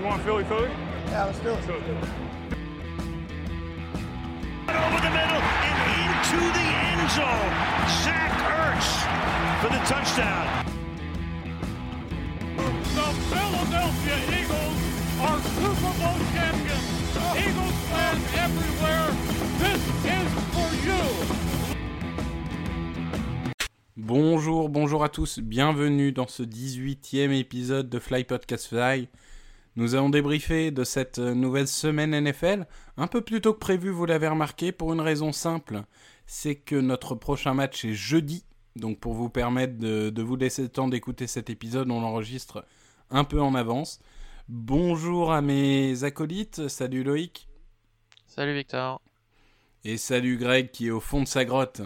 You want Philly Philly? Yeah, let's do it. Philly. over the middle and into the end zone. Zach Ertz for the touchdown. The Philadelphia Eagles are Super Bowl champions. Eagles fans everywhere, this is for you. Bonjour, bonjour à tous, bienvenue dans ce 18e épisode de Fly Podcast Fly. Nous allons débriefer de cette nouvelle semaine NFL, un peu plus tôt que prévu, vous l'avez remarqué, pour une raison simple, c'est que notre prochain match est jeudi, donc pour vous permettre de, de vous laisser le temps d'écouter cet épisode, on l'enregistre un peu en avance. Bonjour à mes acolytes, salut Loïc, Salut Victor. et salut Greg qui est au fond de sa grotte.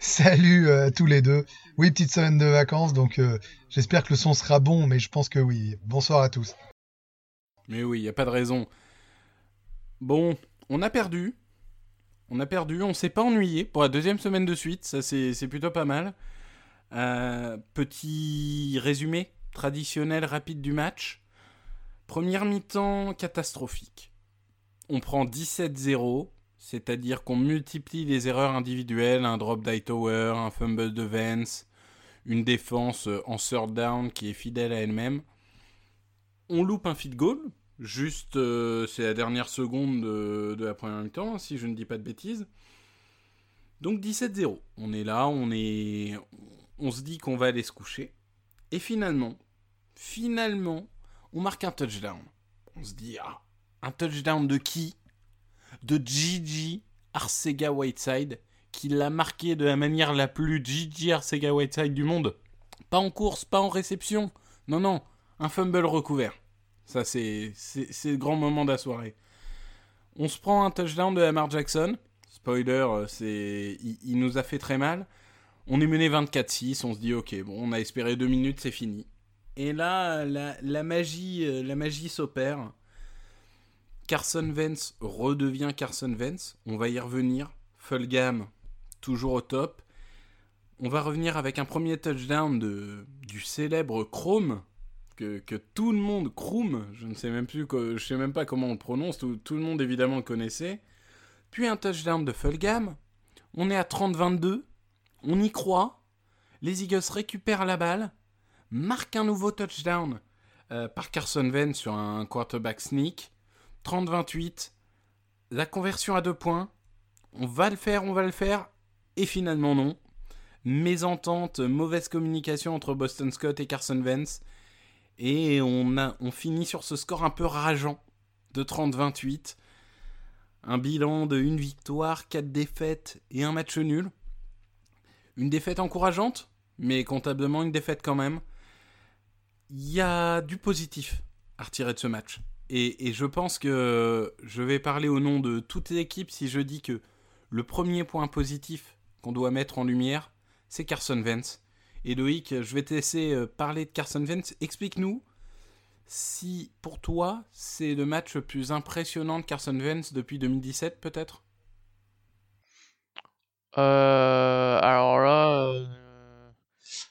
Salut euh, à tous les deux. Oui, petite semaine de vacances, donc euh, j'espère que le son sera bon, mais je pense que oui. Bonsoir à tous. Mais oui, il n'y a pas de raison. Bon, on a perdu. On a perdu, on s'est pas ennuyé pour la deuxième semaine de suite, ça c'est plutôt pas mal. Euh, petit résumé traditionnel rapide du match. Première mi-temps catastrophique. On prend 17-0, c'est-à-dire qu'on multiplie les erreurs individuelles, un drop d'Hightower, un fumble de Vance, une défense en third down qui est fidèle à elle-même on loupe un feed goal. Juste, euh, c'est la dernière seconde de, la première mi-temps, si je ne dis pas de bêtises. Donc 17-0. On est là, on est, on se dit qu'on va aller se coucher. Et finalement, finalement, on marque un touchdown. On se dit, ah, un touchdown de qui? De Gigi Arcega Whiteside, qui l'a marqué de la manière la plus Gigi Arcega Whiteside du monde. Pas en course, pas en réception. Non, non, un fumble recouvert. Ça, c'est le grand moment de la soirée. On se prend un touchdown de Lamar Jackson. Spoiler, euh, c'est il, nous a fait très mal. On est mené 24-6. On se dit, ok, on a espéré deux minutes, c'est fini. Et là, la, magie, euh, la magie s'opère. Carson Wentz redevient Carson Wentz. On va y revenir. Full gamme, toujours au top. On va revenir avec un premier touchdown de, du célèbre Chrome, que, tout le monde, Chrome, je ne sais même plus, je sais même pas comment on le prononce, tout, le monde évidemment le connaissait. Puis un touchdown de Fulgham. On est à 30-22. On y croit. Les Eagles récupèrent la balle, marquent un nouveau touchdown euh, par Carson Wentz sur un quarterback sneak. 30-28. La conversion à deux points. On va le faire, on va le faire. Et finalement non. Mésentente, mauvaise communication entre Boston Scott et Carson Wentz. Et on, finit sur ce score un peu rageant de 30-28. Un bilan de une victoire, quatre défaites et un match nul. Une défaite encourageante, mais comptablement une défaite quand même. Il y a du positif à retirer de ce match. Et, je pense que je vais parler au nom de toute l'équipe si je dis que le premier point positif qu'on doit mettre en lumière, c'est Carson Wentz. Et Loïc, je vais te laisser euh, parler de Carson Wentz. Explique-nous si pour toi c'est le match le plus impressionnant de Carson Wentz depuis 2017 peut-être? Euh, alors là, euh,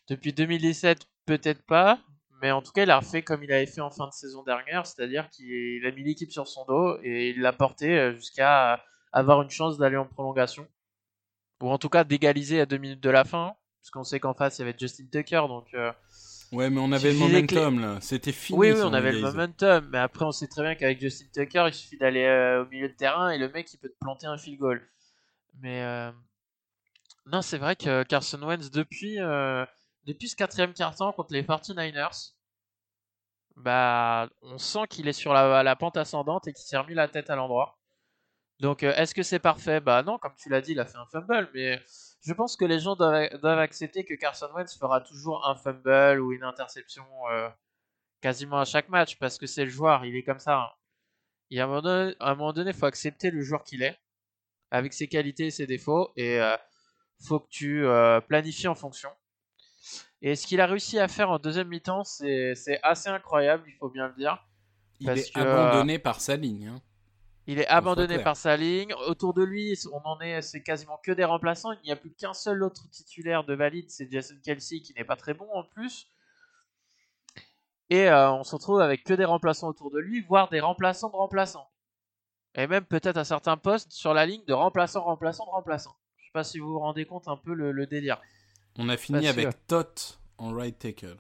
depuis 2017, peut-être pas, mais en tout cas, il a refait comme il avait fait en fin de saison dernière, c'est-à-dire qu'il a mis l'équipe sur son dos et il l'a porté jusqu'à avoir une chance d'aller en prolongation, ou en tout cas d'égaliser à deux minutes de la fin, parce qu'on sait qu'en face il y avait Justin Tucker, donc euh, Ouais, mais on avait le les momentum là, c'était fini. oui, oui, on avait le momentum, mais après on sait très bien qu'avec Justin Tucker, il suffit d'aller euh, au milieu de terrain et le mec il peut te planter un field goal. Mais euh, non, c'est vrai que Carson Wentz depuis euh, depuis ce quatrième quart-temps contre les 49ers, bah on sent qu'il est sur la, la pente ascendante et qu'il s'est remis la tête à l'endroit. Donc est-ce que c'est parfait? Bah non, comme tu l'as dit, il a fait un fumble, mais je pense que les gens doivent, doivent accepter que Carson Wentz fera toujours un fumble ou une interception euh, quasiment à chaque match parce que c'est le joueur, il est comme ça. hein. Et à un moment donné, à un moment donné, faut accepter le joueur qu'il est, avec ses qualités et ses défauts, et euh, faut que tu euh, planifies en fonction. Et ce qu'il a réussi à faire en deuxième mi-temps, c'est c'est assez incroyable, il faut bien le dire. Il parce est que, abandonné par sa ligne. hein. Il est abandonné par sa ligne. Autour de lui, on en est, c'est quasiment que des remplaçants. Il n'y a plus qu'un seul autre titulaire de valide, c'est Jason Kelsey qui n'est pas très bon en plus. Et euh, on se retrouve avec que des remplaçants autour de lui, voire des remplaçants de remplaçants. Et même peut-être à certains postes sur la ligne de remplaçant, remplaçant, de remplaçant. Je sais pas si vous vous rendez compte un peu le, le délire. On a fini Parce que- avec Tot en right tackle.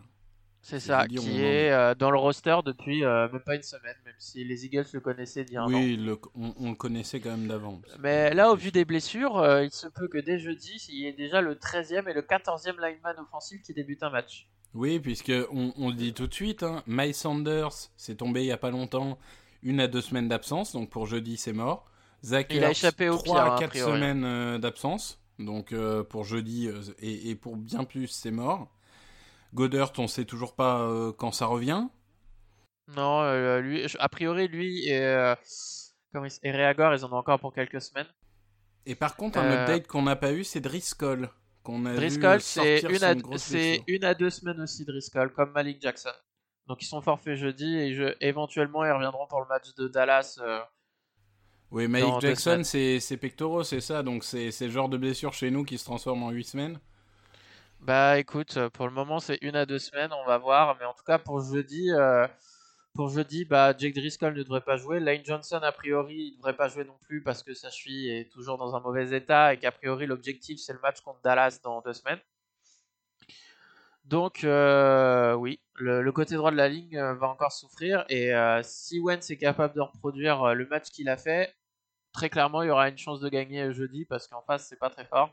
C'est ça, dire, qui on est euh, dans le roster depuis euh, même pas une semaine, même si les Eagles le connaissaient an. Oui, le- on, on le connaissait quand même d'avant. Mais là, au vu des blessures, euh, il se peut que dès jeudi, il y ait déjà le 13e et le 14e lineman offensif qui débutent un match. Oui, puisque on, on le dit tout de suite, hein, Miles Sanders s'est tombé il y a pas longtemps, une à deux semaines d'absence, donc pour jeudi c'est mort. Zach Il a échappé au trois pire, à hein, a quatre priori. semaines d'absence, donc pour jeudi et, et pour bien plus c'est mort. Goddard, on sait toujours pas euh, quand ça revient. Non, euh, lui, a priori, lui et, euh, il et Reagor, ils en ont encore pour quelques semaines. Et par contre, un Euh, update qu'on n'a pas eu, c'est Driscoll. Qu'on a vu Driscoll, c'est une, à, une à deux semaines aussi, Driscoll, comme Malik Jackson. Donc ils sont forfaits jeudi et je, éventuellement ils reviendront pour le match de Dallas. Oui, deux Jackson, c'est pectoraux, c'est ça, donc c'est c'est le genre de blessure chez nous qui se transforme en 8 semaines. Bah écoute, euh, pour le moment c'est une à deux semaines, on va voir. Mais en tout cas pour jeudi, euh, pour jeudi, bah Jake Driscoll ne devrait pas jouer. Lane Johnson a priori il ne devrait pas jouer non plus parce que sa cheville est toujours dans un mauvais état et qu'a priori l'objectif c'est le match contre Dallas dans deux semaines. Donc euh, oui, le, côté droit de la ligne va encore souffrir et si Wentz est capable de reproduire le match qu'il a fait, très clairement il y aura une chance de gagner jeudi parce qu'en face c'est pas très fort.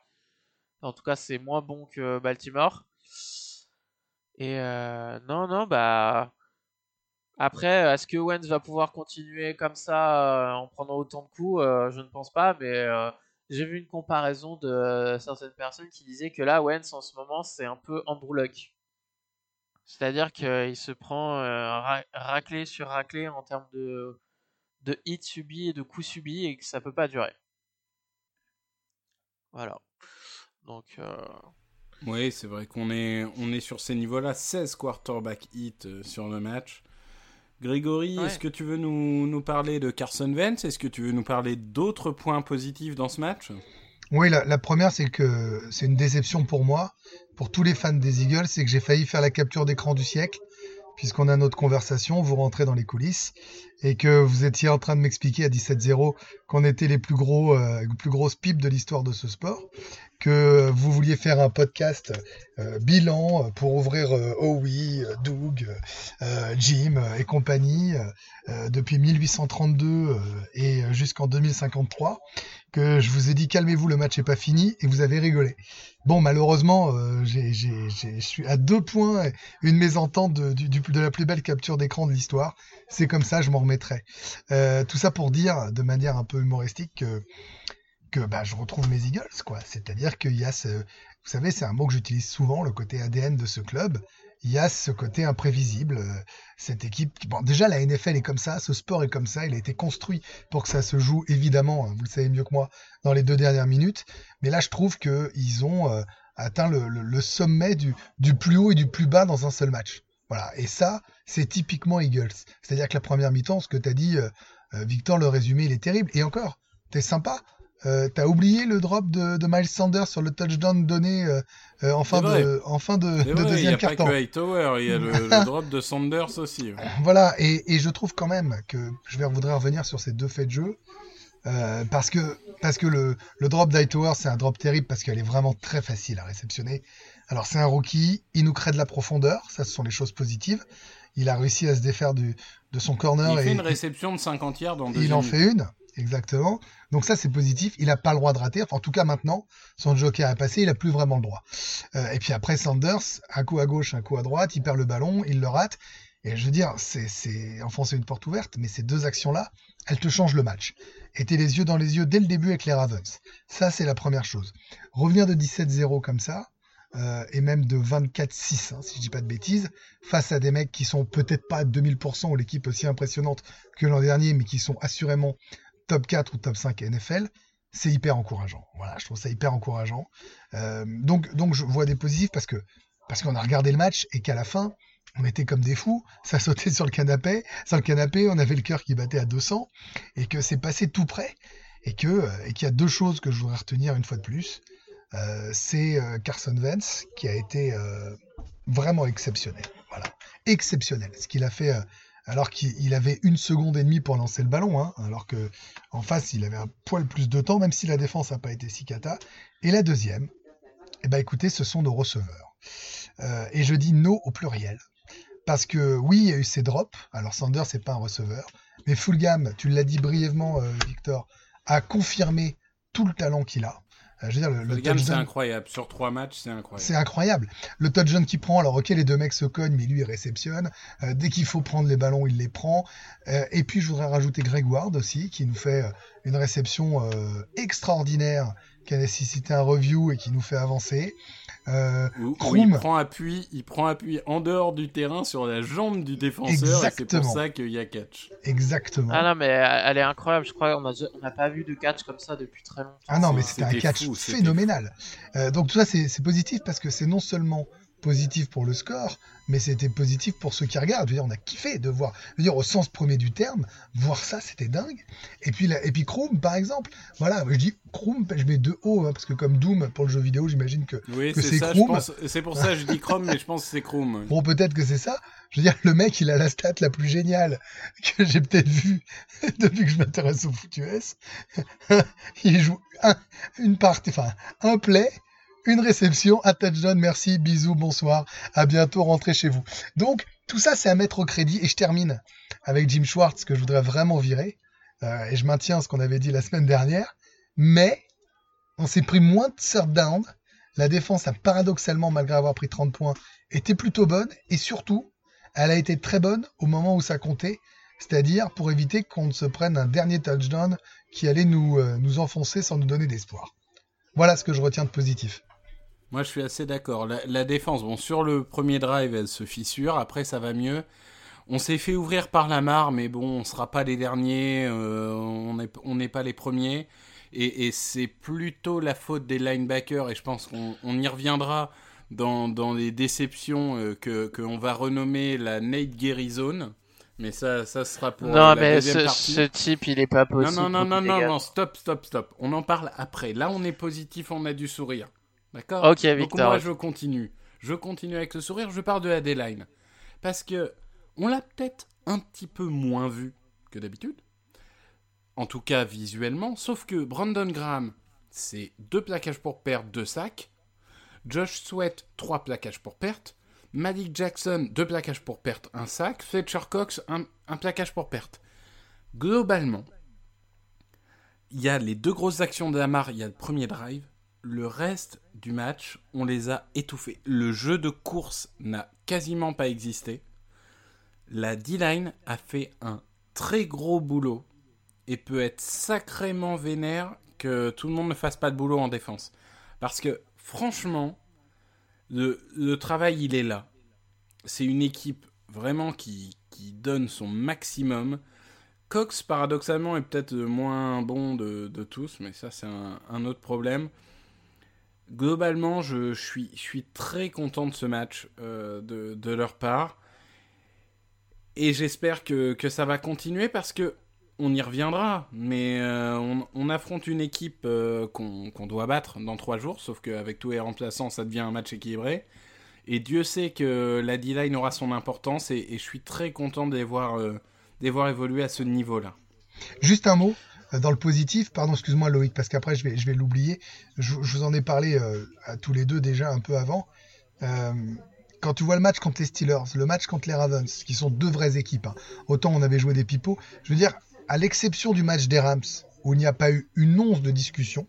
En tout cas, c'est moins bon que Baltimore. Et euh, non, non, bah. Après, est-ce que Wentz va pouvoir continuer comme ça euh, en prenant autant de coups? Euh, Je ne pense pas, mais j'ai vu une comparaison de certaines personnes qui disaient que là, Wentz en ce moment, c'est un peu Andrew Luck. C'est-à-dire qu'il se prend ra- raclé sur raclé en termes de, de hits subis et de coups subis et que ça peut pas durer. Voilà. Donc, euh, Oui, c'est vrai qu'on est, on est sur ces niveaux-là. 16 quarterback hit euh, sur le match. Grégory, Ouais. est-ce que tu veux nous, nous parler de Carson Wentz? Est-ce que tu veux nous parler d'autres points positifs dans ce match? Oui, la, la première, c'est que c'est une déception pour moi, pour tous les fans des Eagles, c'est que j'ai failli faire la capture d'écran du siècle, puisqu'on a notre conversation, vous rentrez dans les coulisses, et que vous étiez en train de m'expliquer à 17-0 qu'on était les plus gros, euh, plus grosses pipes de l'histoire de ce sport, que vous vouliez faire un podcast euh, bilan pour ouvrir euh, Howie, euh, Doug, euh, Jim euh, et compagnie euh, euh, depuis 1832 euh, et jusqu'en 2053 que je vous ai dit calmez-vous, le match est pas fini et vous avez rigolé. Bon, malheureusement, euh, je suis à deux points une mésentente de, la plus belle capture d'écran de l'histoire. C'est comme ça, je m'en remettrai. Euh, tout ça pour dire, de manière un peu humoristique, que, que bah, je retrouve mes Eagles, quoi. C'est-à-dire qu'il y a ce, vous savez, c'est un mot que j'utilise souvent, le côté ADN de ce club. Il y a ce côté imprévisible, euh, cette équipe. qui- Bon, déjà la NFL est comme ça, ce sport est comme ça. Il a été construit pour que ça se joue, évidemment. hein, vous le savez mieux que moi, dans les deux dernières minutes. Mais là, je trouve que ils ont euh, atteint le, le- sommet du, du plus haut et du plus bas dans un seul match. Voilà. Et ça, c'est typiquement Eagles. C'est-à-dire que la première mi-temps, ce que tu as dit, euh, Victor, le résumé, il est terrible. Et encore, t'es sympa. Euh, T'as oublié le drop de, de Miles Sanders sur le touchdown donné euh, euh, en fin de, en fin de, C'est de vrai, il n'y deuxième a pas que Hightower, il y a le, le drop de Sanders aussi. ouais. Voilà, et, et je trouve quand même que je vais voudrais revenir sur ces deux faits de jeu. euh, parce que, parce que le, le drop d'Hightower, c'est un drop terrible parce qu'elle est vraiment très facile à réceptionner. Alors, c'est un rookie, il nous crée de la profondeur, ça, ce sont les choses positives. Il a réussi à se défaire du, de son corner Il et fait une réception de 50 yards en il deuxième en fait une, exactement. Donc, ça, c'est positif. Il n'a pas le droit de rater. Enfin, en tout cas, maintenant, son joker est passé, il n'a plus vraiment le droit. Euh, et puis après, Sanders, un coup à gauche, un coup à droite, il perd le ballon, il le rate. Et je veux dire, c'est, enfoncer une porte ouverte, mais ces deux actions-là, elles te changent le match. Et t'es les yeux dans les yeux dès le début avec les Ravens. Ça, c'est la première chose. Revenir de 17-0 comme ça, euh, et même de 24-6, hein, si je dis pas de bêtises, face à des mecs qui sont peut-être pas à 2000% ou l'équipe aussi impressionnante que l'an dernier, mais qui sont assurément top 4 ou top 5 NFL, c'est hyper encourageant. Voilà, je trouve ça hyper encourageant. Euh, donc, donc je vois des positifs parce que parce qu'on a regardé le match et qu'à la fin, on était comme des fous, ça sautait sur le canapé, sur le canapé, on avait le cœur qui battait à 200 et que c'est passé tout près et que euh, et qu'il y a deux choses que je voudrais retenir une fois de plus. Euh, c'est Carson Wentz qui a été vraiment exceptionnel. Voilà. exceptionnel. Ce qu'il a fait alors qu'il avait une seconde et demie pour lancer le ballon, hein, alors que en face il avait un poil plus de temps, même si la défense n'a pas été si cata. Et la deuxième, eh ben écoutez, ce sont nos receveurs. Euh, et je dis no au pluriel. Parce que oui, il y a eu ces drops. Alors Sanders, c'est pas un receveur. Mais Fulgham, tu l'as dit brièvement, euh, Victor, a confirmé tout le talent qu'il a. Euh, je veux dire, le, le touchdown, c'est incroyable. Sur trois matchs, c'est incroyable. C'est incroyable. Le touchdown qu'il prend, alors ok, les deux mecs se cognent, mais lui, il réceptionne. Euh, dès qu'il faut prendre les ballons, il les prend. Euh, et puis, je voudrais rajouter Greg Ward aussi, qui nous fait une réception extraordinaire, qui a nécessité un review et qui nous fait avancer. Euh, il prend appui, il prend appui en dehors du terrain sur la jambe du défenseur et c'est pour ça qu'il y a catch. Exactement. Ah non mais elle est incroyable, je crois qu'on n'a pas vu de catch comme ça depuis très longtemps. Ah non mais c'était un catch phénoménal. Euh, donc tout ça c'est positif parce que c'est non seulement positif pour le score, mais c'était positif pour ceux qui regardent. Je veux dire, on a kiffé de voir, je veux dire, au sens premier du terme, voir ça, c'était dingue. Et puis, et puis Chrome, par exemple, voilà, je dis Chrome, je mets deux O, hein, parce que comme Doom pour le jeu vidéo, j'imagine que, oui, c'est Chrome. C'est pour ça que je dis Chrome, mais je pense que c'est Chrome. Bon, peut-être que c'est ça. Je veux dire, le mec, il a la stat la plus géniale que j'ai peut-être vue depuis que je m'intéresse au foot US. il joue une partie, enfin, un play une réception, un touchdown, merci, bisous, bonsoir, à bientôt, rentrez chez vous. Donc, tout ça, c'est à mettre au crédit. Et je termine avec Jim Schwartz, que je voudrais vraiment virer. Euh, et je maintiens ce qu'on avait dit la semaine dernière. Mais, on s'est pris moins de third down. La défense a paradoxalement, malgré avoir pris 30 points, été plutôt bonne. Et surtout, elle a été très bonne au moment où ça comptait. C'est-à-dire pour éviter qu'on se prenne un dernier touchdown qui allait nous, euh, nous enfoncer sans nous donner d'espoir. Voilà ce que je retiens de positif. Moi, je suis assez d'accord. La, défense, bon, sur le premier drive, elle se fissure. Après, ça va mieux. On s'est fait ouvrir par la mare, mais bon, on sera pas les derniers. Euh, on n'est pas les premiers. Et, c'est plutôt la faute des linebackers. Et je pense qu'on y reviendra dans, les déceptions euh, que qu'on va renommer la Nate Gary Zone. Mais ça, ça sera pour non, la mais ce, ce, type, il est pas possible. Non, non, non, non, non, stop, stop, stop. On en parle après. Là, on est positif, on a du sourire. D'accord Ok, Victor. Donc moi, je continue. Je continue avec le sourire, je pars de Adeline. Parce que on l'a peut-être un petit peu moins vu que d'habitude. En tout cas, visuellement. Sauf que Brandon Graham, c'est deux plaquages pour perte, deux sacs. Josh Sweat, trois plaquages pour perte. Malik Jackson, deux plaquages pour perte, un sac. Fletcher Cox, un, un plaquage pour perte. Globalement, il y a les deux grosses actions de Lamar, il y a le premier drive le reste du match, on les a étouffés. Le jeu de course n'a quasiment pas existé. La D-line a fait un très gros boulot et peut être sacrément vénère que tout le monde ne fasse pas de boulot en défense. Parce que franchement, le, travail, il est là. C'est une équipe vraiment qui, donne son maximum. Cox, paradoxalement, est peut-être le moins bon de, tous, mais ça, c'est un, autre problème globalement, je, suis, très content de ce match euh, de, leur part. Et j'espère que, ça va continuer parce que on y reviendra. Mais euh, on, affronte une équipe euh, qu'on doit battre dans trois jours. Sauf qu'avec tous les remplaçants, ça devient un match équilibré. Et Dieu sait que la D-line aura son importance. Et, je suis très content de les voir, de les voir évoluer à ce niveau-là. Juste un mot dans le positif, pardon, excuse-moi Loïc, parce qu'après je vais, je vais l'oublier. Je, vous en ai parlé euh, à tous les deux déjà un peu avant. Euh, quand tu vois le match contre les Steelers, le match contre les Ravens, qui sont deux vraies équipes, hein. autant on avait joué des pipeaux, je veux dire, à l'exception du match des Rams, où il n'y a pas eu une once de discussion,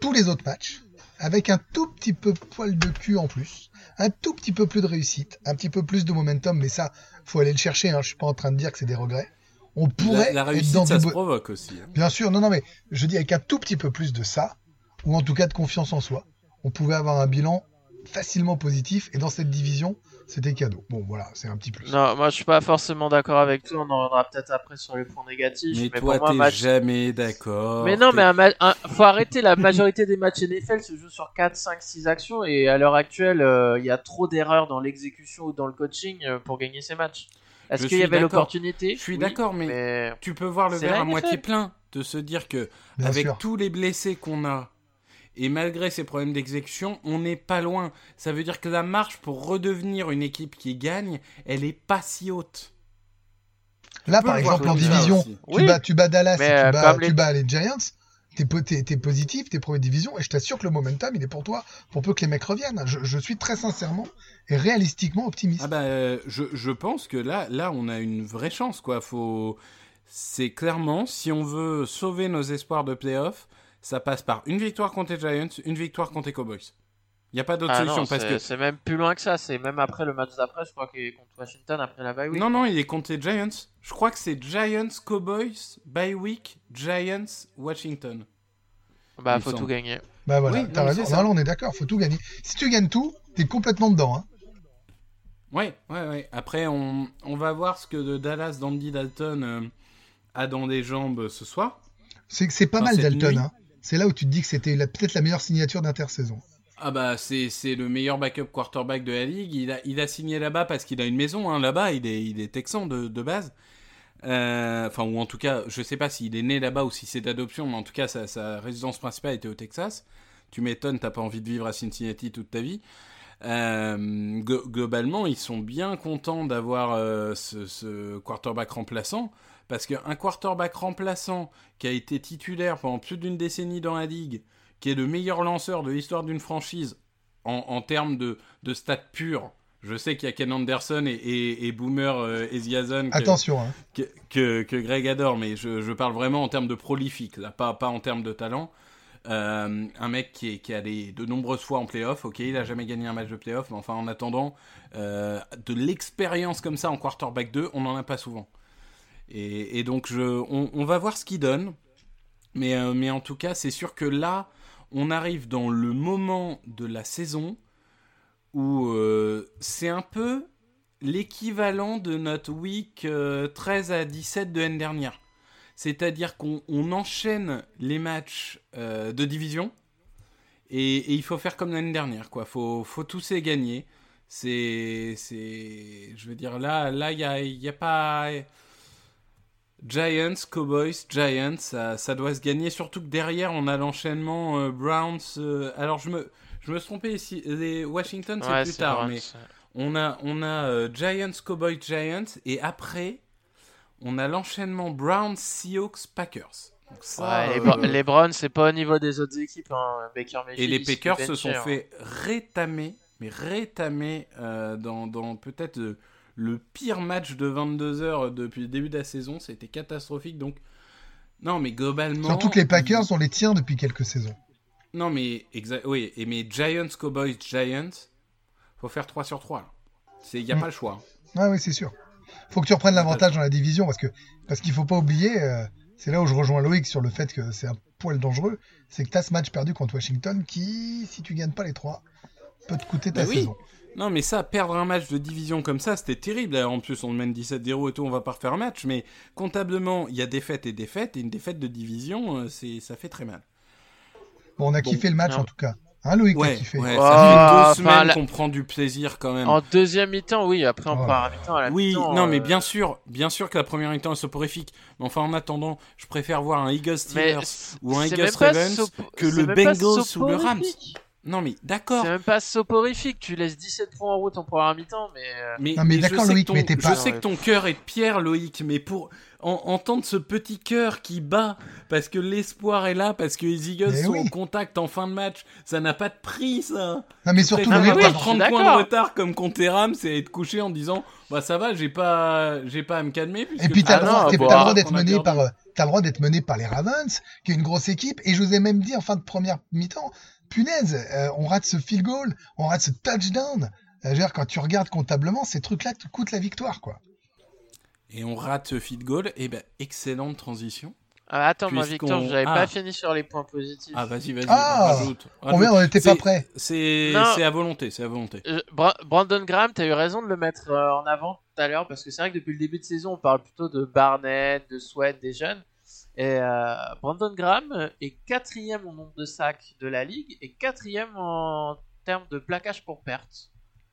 tous les autres matchs, avec un tout petit peu poil de cul en plus, un tout petit peu plus de réussite, un petit peu plus de momentum, mais ça, faut aller le chercher, hein, je suis pas en train de dire que c'est des regrets on pourrait. La, réussite, ça se provoque aussi. Hein. Bien sûr, non, non, mais je dis avec un tout petit peu plus de ça, ou en tout cas de confiance en soi, on pouvait avoir un bilan facilement positif, et dans cette division, c'était cadeau. Bon, voilà, c'est un petit plus. Non, moi je suis pas forcément d'accord avec toi, on en reviendra peut-être après sur les points négatifs. Mais, toi, t'es jamais d'accord. Mais non, mais faut arrêter, la majorité des matchs NFL se jouent sur 4, 5, 6 actions, et à l'heure actuelle, euh, il y a trop d'erreurs dans l'exécution ou dans le coaching euh, pour gagner ces matchs. Est-ce qu'il y avait l'opportunité Je suis d'accord, mais, tu peux voir le verre à moitié plein, de se dire que avec tous les blessés qu'on a Et malgré ces problèmes d'exécution, on n'est pas loin. Ça veut dire que la marche pour redevenir une équipe qui gagne, elle est pas si haute. Là, par exemple, en division, tu, Oui. bats, tu bats Dallas Mais, et euh, tu, bats, comme les- tu bats les Giants. T'es po- t'es- t'es positif, t'es première division, et je t'assure que le momentum, il est pour toi, pour peu que les mecs reviennent. Je, suis très sincèrement et réalistiquement optimiste. Ah bah, euh, je, je pense que là, là, on a une vraie chance, quoi. Faut... C'est clairement, si on veut sauver nos espoirs de playoff, ça passe par une victoire contre les Giants, une victoire contre les Cowboys. Il n'y a pas d'autre Ah solution non, parce c'est que... c'est même plus loin que ça. C'est même après le match d'après, je crois qu'il est contre Washington après la bye week. Non, non, il est contre les Giants. Je crois que c'est Giants, Cowboys, bye week, Giants, Washington. Bah, il faut semble. tout gagner. Bah voilà, Oui, t'as raison. Non, là, on est d'accord, faut tout gagner. Si tu gagnes tout, t'es complètement dedans. Hein. Ouais, ouais, ouais. Après, on, on va voir ce que de Dallas d'Andy Dalton euh, a dans les jambes ce soir. C'est que c'est pas Enfin, mal Dalton. Hein. C'est là où tu te dis que c'était peut-être la meilleure signature d'intersaison. Ah bah c'est le meilleur backup quarterback de la ligue. Il a, il a signé là-bas parce qu'il a une maison hein, là-bas. Il est, il est texan de, de base. Euh, Enfin ou en tout cas, je sais pas s'il est né là-bas ou si c'est d'adoption, mais en tout cas sa, sa résidence principale était au Texas. Tu m'étonnes, t'as pas envie de vivre à Cincinnati toute ta vie. Euh, glo- globalement, ils sont bien contents d'avoir euh, ce, ce quarterback remplaçant. Parce qu'un quarterback remplaçant qui a été titulaire pendant plus d'une décennie dans la ligue, qui est le meilleur lanceur de l'histoire d'une franchise en, en termes de, de stats purs. Je sais qu'il y a Ken Anderson et, et, et Boomer euh, Esiason que, Attention, hein. que, que, que Greg adore, mais je, je parle vraiment en termes de prolifique, là, pas, pas en termes de talent. Euh, un mec qui est, qui est allé de nombreuses fois en playoff, ok, il a jamais gagné un match de playoff, mais enfin en attendant, euh, de l'expérience comme ça en quarterback 2, on n'en a pas souvent. Et, et donc je, on, on va voir ce qu'il donne, mais, euh, mais en tout cas, c'est sûr que là, on arrive dans le moment de la saison où euh, c'est un peu l'équivalent de notre week euh, 13 à 17 de l'année dernière. C'est-à-dire qu'on on enchaîne les matchs euh, de division et, il faut faire comme l'année dernière. quoi. faut, faut tous les gagner. C'est, c'est, je veux dire là, là il y a, il y a pas Giants, Cowboys, Giants, ça, ça doit se gagner. Surtout que derrière on a l'enchaînement euh, Browns. euh, alors je me, je me suis trompé ici. Les Washington c'est Ouais, plus tard, Browns. mais on a, on a euh, Giants, Cowboys, Giants, et après, on a l'enchaînement Browns, Seahawks, Packers. Donc ça, Ouais, les, Bra- les Browns, c'est pas au niveau des autres équipes. Hein. Baker et les Packers se sont hein. fait rétamer, mais rétamer dans, dans peut-être le pire match de 22 heures depuis le début de la saison. C'était catastrophique. Donc, non, mais globalement. Surtout que les Packers, on les tient depuis quelques saisons. Non, mais exa- oui, et mais Giants, Cowboys, Giants, faut faire 3 sur 3. Il n'y a Mm. pas le choix. Ah oui, c'est sûr. Faut que tu reprennes l'avantage dans la division parce que parce qu'il faut pas oublier, euh, c'est là où je rejoins Loïc sur le fait que c'est un poil dangereux, c'est que tu as ce match perdu contre Washington qui, si tu gagnes pas les trois, peut te coûter ta Bah oui. Non, mais ça, perdre un match de division comme ça, c'était terrible. Alors, En plus, on mène 17-0 et tout, on va pas refaire un match. Mais comptablement, il y a défaite et défaite. Et une défaite de division, euh, c'est, ça fait très mal. Bon, on a Bon, kiffé le match non. en tout cas. Hein, Loïc, Ouais, kiffé. ouais Oh, ça fait deux semaines la- qu'on prend du plaisir quand même. En deuxième mi-temps, oui. Après, en Oh. mi-temps, à la Oui, mi-temps, non, euh, mais bien sûr, bien sûr que la première mi-temps est soporifique. Mais enfin, en attendant, je préfère voir un Eagles Steelers ou un Eagles Ravens que le Bengals ou le Rams. Non, mais d'accord. C'est même pas soporifique. Tu laisses 17 points en route en première mi-temps, mais. euh, Mais, Non, mais d'accord, Loïc, ton- mais t'es pas- Je sais que ton cœur est de pierre, Loïc, mais pour en- entendre ce petit cœur qui bat parce que l'espoir est là, parce que les Eagles Mais sont oui. en contact en fin de match, ça n'a pas de prix, ça. Non, mais surtout, Loïc, oui, avoir t'as- je suis 30 points de retard comme contre les Rams et être couché en disant bah ça va, j'ai pas, j'ai pas à me calmer. Et puis t'as Ah le droit, ah, droit d'être mené par, euh, t'as le droit d'être mené par les Ravens, qui est une grosse équipe. Et je vous ai même dit en fin de première mi-temps, punaise, euh, on rate ce field goal, on rate ce touchdown. Euh, dire, quand tu regardes comptablement, ces trucs-là te coûtent la victoire, quoi. Et on rate ce feed goal, et ben excellente transition. ah, attends, moi, Victor, j'avais Ah. pas fini sur les points positifs. Ah vas-y, vas-y, Ah, rajoute. Combien rajoute. on n'était pas C'est- prêt C'est à volonté, c'est à volonté. Euh, Bra- Brandon Graham, t'as eu raison de le mettre euh, en avant tout à l'heure parce que c'est vrai que depuis le début de saison, on parle plutôt de Barnett, de Sweat, des jeunes. Et euh, Brandon Graham est quatrième au nombre de sacs de la ligue et quatrième en termes de plaquage pour perte.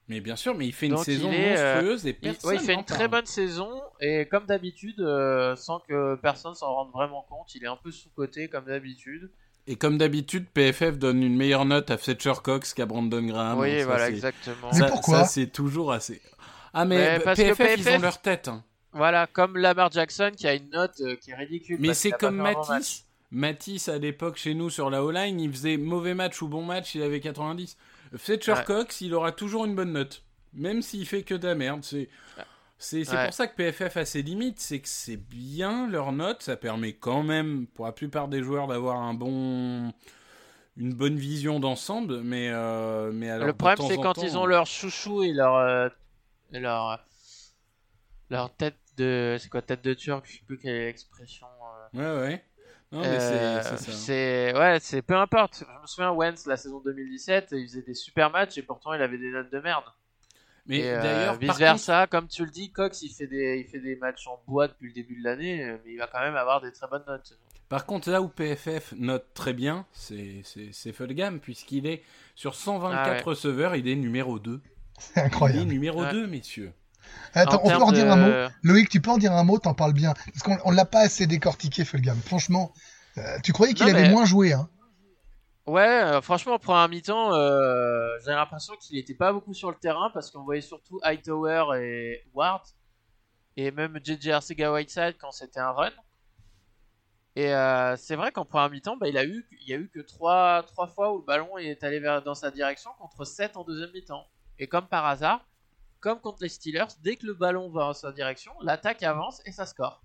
Mais bien sûr, mais il fait une Donc, saison il est, euh, monstrueuse et Il, personne ouais, il fait une très bonne saison et comme d'habitude, euh, sans que personne s'en rende vraiment compte, il est un peu sous-coté comme d'habitude. Et comme d'habitude, PFF donne une meilleure note à Fletcher Cox qu'à Brandon Graham. oui, Ça, voilà, exactement. Mais ça- pourquoi Ça, c'est toujours assez. Ah, mais bah, parce que PFF, ils ont leur tête. hein. Voilà, comme Lamar Jackson qui a une note euh, qui est ridicule. Mais c'est comme. Matisse. Matisse, à l'époque, chez nous, sur la O-line, il faisait mauvais match ou bon match, il avait 90. Fletcher Ouais. Cox, il aura toujours une bonne note. Même s'il fait que de la merde. C'est. C'est c'est Ouais. pour ça que PFF a ses limites, c'est que c'est bien leur note, ça permet quand même pour la plupart des joueurs d'avoir un bon, une bonne vision d'ensemble, mais euh, mais alors Le problème, c'est quand temps- ils ont leur chouchou et leur. euh, leur, euh, leur tête de. C'est quoi, tête de turc Je sais plus quelle est l'expression. euh, Ouais ouais. Non mais euh, c'est c'est ça. ouais, c'est peu importe. Je me souviens Wentz la saison 2017, il faisait des super matchs et pourtant il avait des notes de merde. Mais et euh, d'ailleurs vice versa, comme tu le dis, Cox il fait des il fait des matchs en bois depuis le début de l'année, mais il va quand même avoir des très bonnes notes. Par contre, là où PFF note très bien, c'est c'est- c'est Fulgham, puisqu'il est sur 124 Ah ouais. receveurs, il est numéro 2. C'est Il est incroyable. numéro Ouais. 2, messieurs. Attends, En on peut en dire un mot Loïc, tu peux en dire un mot, t'en parles bien. Parce qu'on on l'a pas assez décortiqué, Fulgam. Franchement, euh, tu croyais qu'il avait mais- moins joué, hein Ouais, euh, franchement, en première mi-temps, euh, j'ai l'impression qu'il était pas beaucoup sur le terrain parce qu'on voyait surtout Hightower et Ward et même JJ Arcega-Whiteside quand c'était un run. Et euh, c'est vrai qu'en première mi-temps, bah, il a eu, il y a eu que trois, trois fois où le ballon est allé vers, dans sa direction contre 7 en deuxième mi-temps. Et comme par hasard, comme contre les Steelers, dès que le ballon va dans sa direction, l'attaque avance et ça score.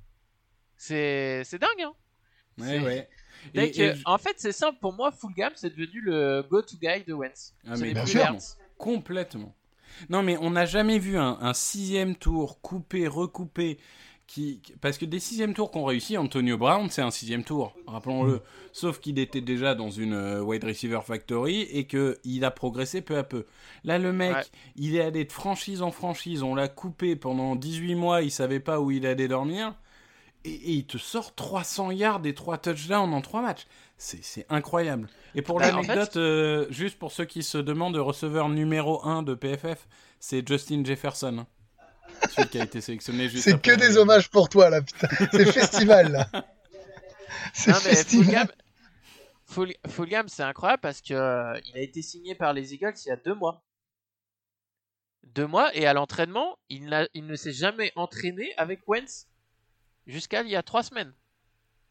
C'est c'est dingue, hein Ouais, C'est- ouais. Dès Et- que- et je- En fait, c'est simple pour moi. Full Gam, c'est devenu le go-to guy de Wentz. Ah, mais bien sûr. Complètement. Non, mais on n'a jamais vu un, un sixième tour coupé, recoupé. Qui... Parce que des sixièmes tours qu'on réussit, Antonio Brown, c'est un sixième tour, rappelons-le. Sauf qu'il était déjà dans une euh, wide receiver factory et qu'il a progressé peu à peu. Là, le mec, Ouais. il est allé de franchise en franchise, on l'a coupé pendant 18 mois, il savait pas où il allait dormir. Et, et il te sort 300 yards et 3 touchdowns en 3 matchs. C'est incroyable. Et pour Bah, en l'anecdote, euh, juste pour ceux qui se demandent, le receveur numéro 1 de PFF, c'est Justin Jefferson. Celui qui a été sélectionné juste C'est que après. des hommages pour toi, là, putain. C'est festival, là. C'est festival. C'est incroyable parce que euh, il a été signé par les Eagles il y a deux mois. Deux mois et à l'entraînement, il, ne s'est jamais entraîné avec Wentz jusqu'à il y a trois semaines.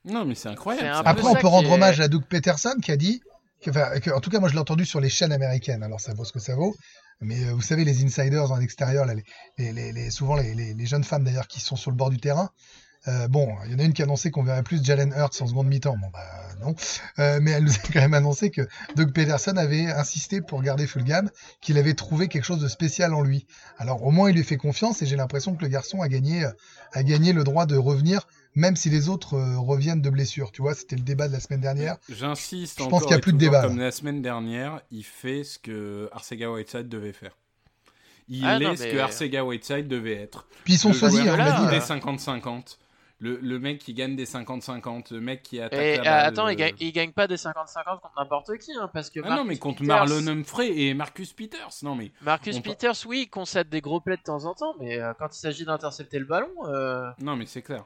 Non, mais c'est incroyable. Après, on peut rendre est- hommage à Doug Peterson qui a dit, que- enfin, que- en tout cas, moi je l'ai entendu sur les chaînes américaines, alors ça vaut ce que ça vaut. Mais euh, vous savez, les insiders en extérieur, là, les, les- les- souvent les jeunes femmes d'ailleurs qui sont sur le bord du terrain. euh, bon, il y en a une qui a annoncé qu'on verrait plus Jalen Hurts en seconde mi-temps. Bon, bah non. Euh, mais elle nous a quand même annoncé que Doug Peterson avait insisté pour garder Fulgham, qu'il avait trouvé quelque chose de spécial en lui. Alors au moins il lui fait confiance et j'ai l'impression que le garçon a gagné, euh, a gagné le droit de revenir, même si les autres euh, reviennent de blessure. Tu vois, c'était le débat de la semaine dernière. J'insiste Je pense qu'il y a et plus de débat, Comme là. la semaine dernière, il fait ce que Arcega Whiteside devait faire. Il Ah, est non, ce mais- que Arcega Whiteside devait être. Puis ils sont joueur hein, on là, qui dit. gagne euh, des 50-50. Le, le mec qui gagne des 50-50. Le mec qui attaque Et la euh, balle, attends, il euh, gagne, il gagne pas des 50-50 contre n'importe qui, hein, parce que Ah non, mais contre Peters- Marlon Humphrey et Marcus Peters. Non, mais Marcus on Peters, oui, il concède des gros plays de temps en temps, mais euh, quand il s'agit d'intercepter le ballon, euh, non, mais c'est clair.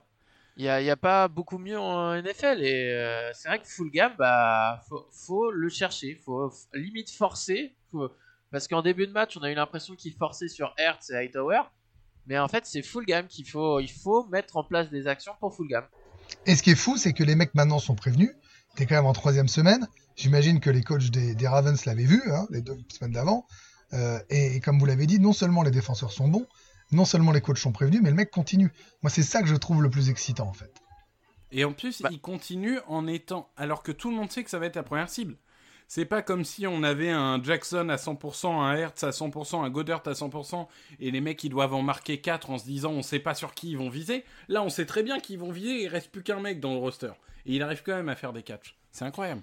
Il n'y a, y a pas beaucoup mieux en NFL. Et euh, c'est vrai que full gamme, bah, faut, faut le chercher, faut f- limite forcer. faut- Parce qu'en début de match, on a eu l'impression qu'il forçait sur Hertz et Hightower. Mais en fait, c'est full gamme qu'il faut, il faut mettre en place des actions pour full gamme. Et ce qui est fou, c'est que les mecs maintenant sont prévenus. T'es quand même en troisième semaine. J'imagine que les coachs des, Ravens l'avaient vu, hein, les deux semaines d'avant. Euh, et comme vous l'avez dit, non seulement les défenseurs sont bons, non seulement les coachs sont prévenus, mais le mec continue. Moi, c'est ça que je trouve le plus excitant, en fait. Et en plus, Bah. il continue en étant. Alors que tout le monde sait que ça va être la première cible. C'est pas comme si on avait un Jackson à 100%, un Hertz à 100%, un Goddard à 100%, et les mecs ils doivent en marquer 4 en se disant on sait pas sur qui ils vont viser. Là, on sait très bien qu'ils vont viser, il reste plus qu'un mec dans le roster. Et il arrive quand même à faire des catchs. C'est incroyable.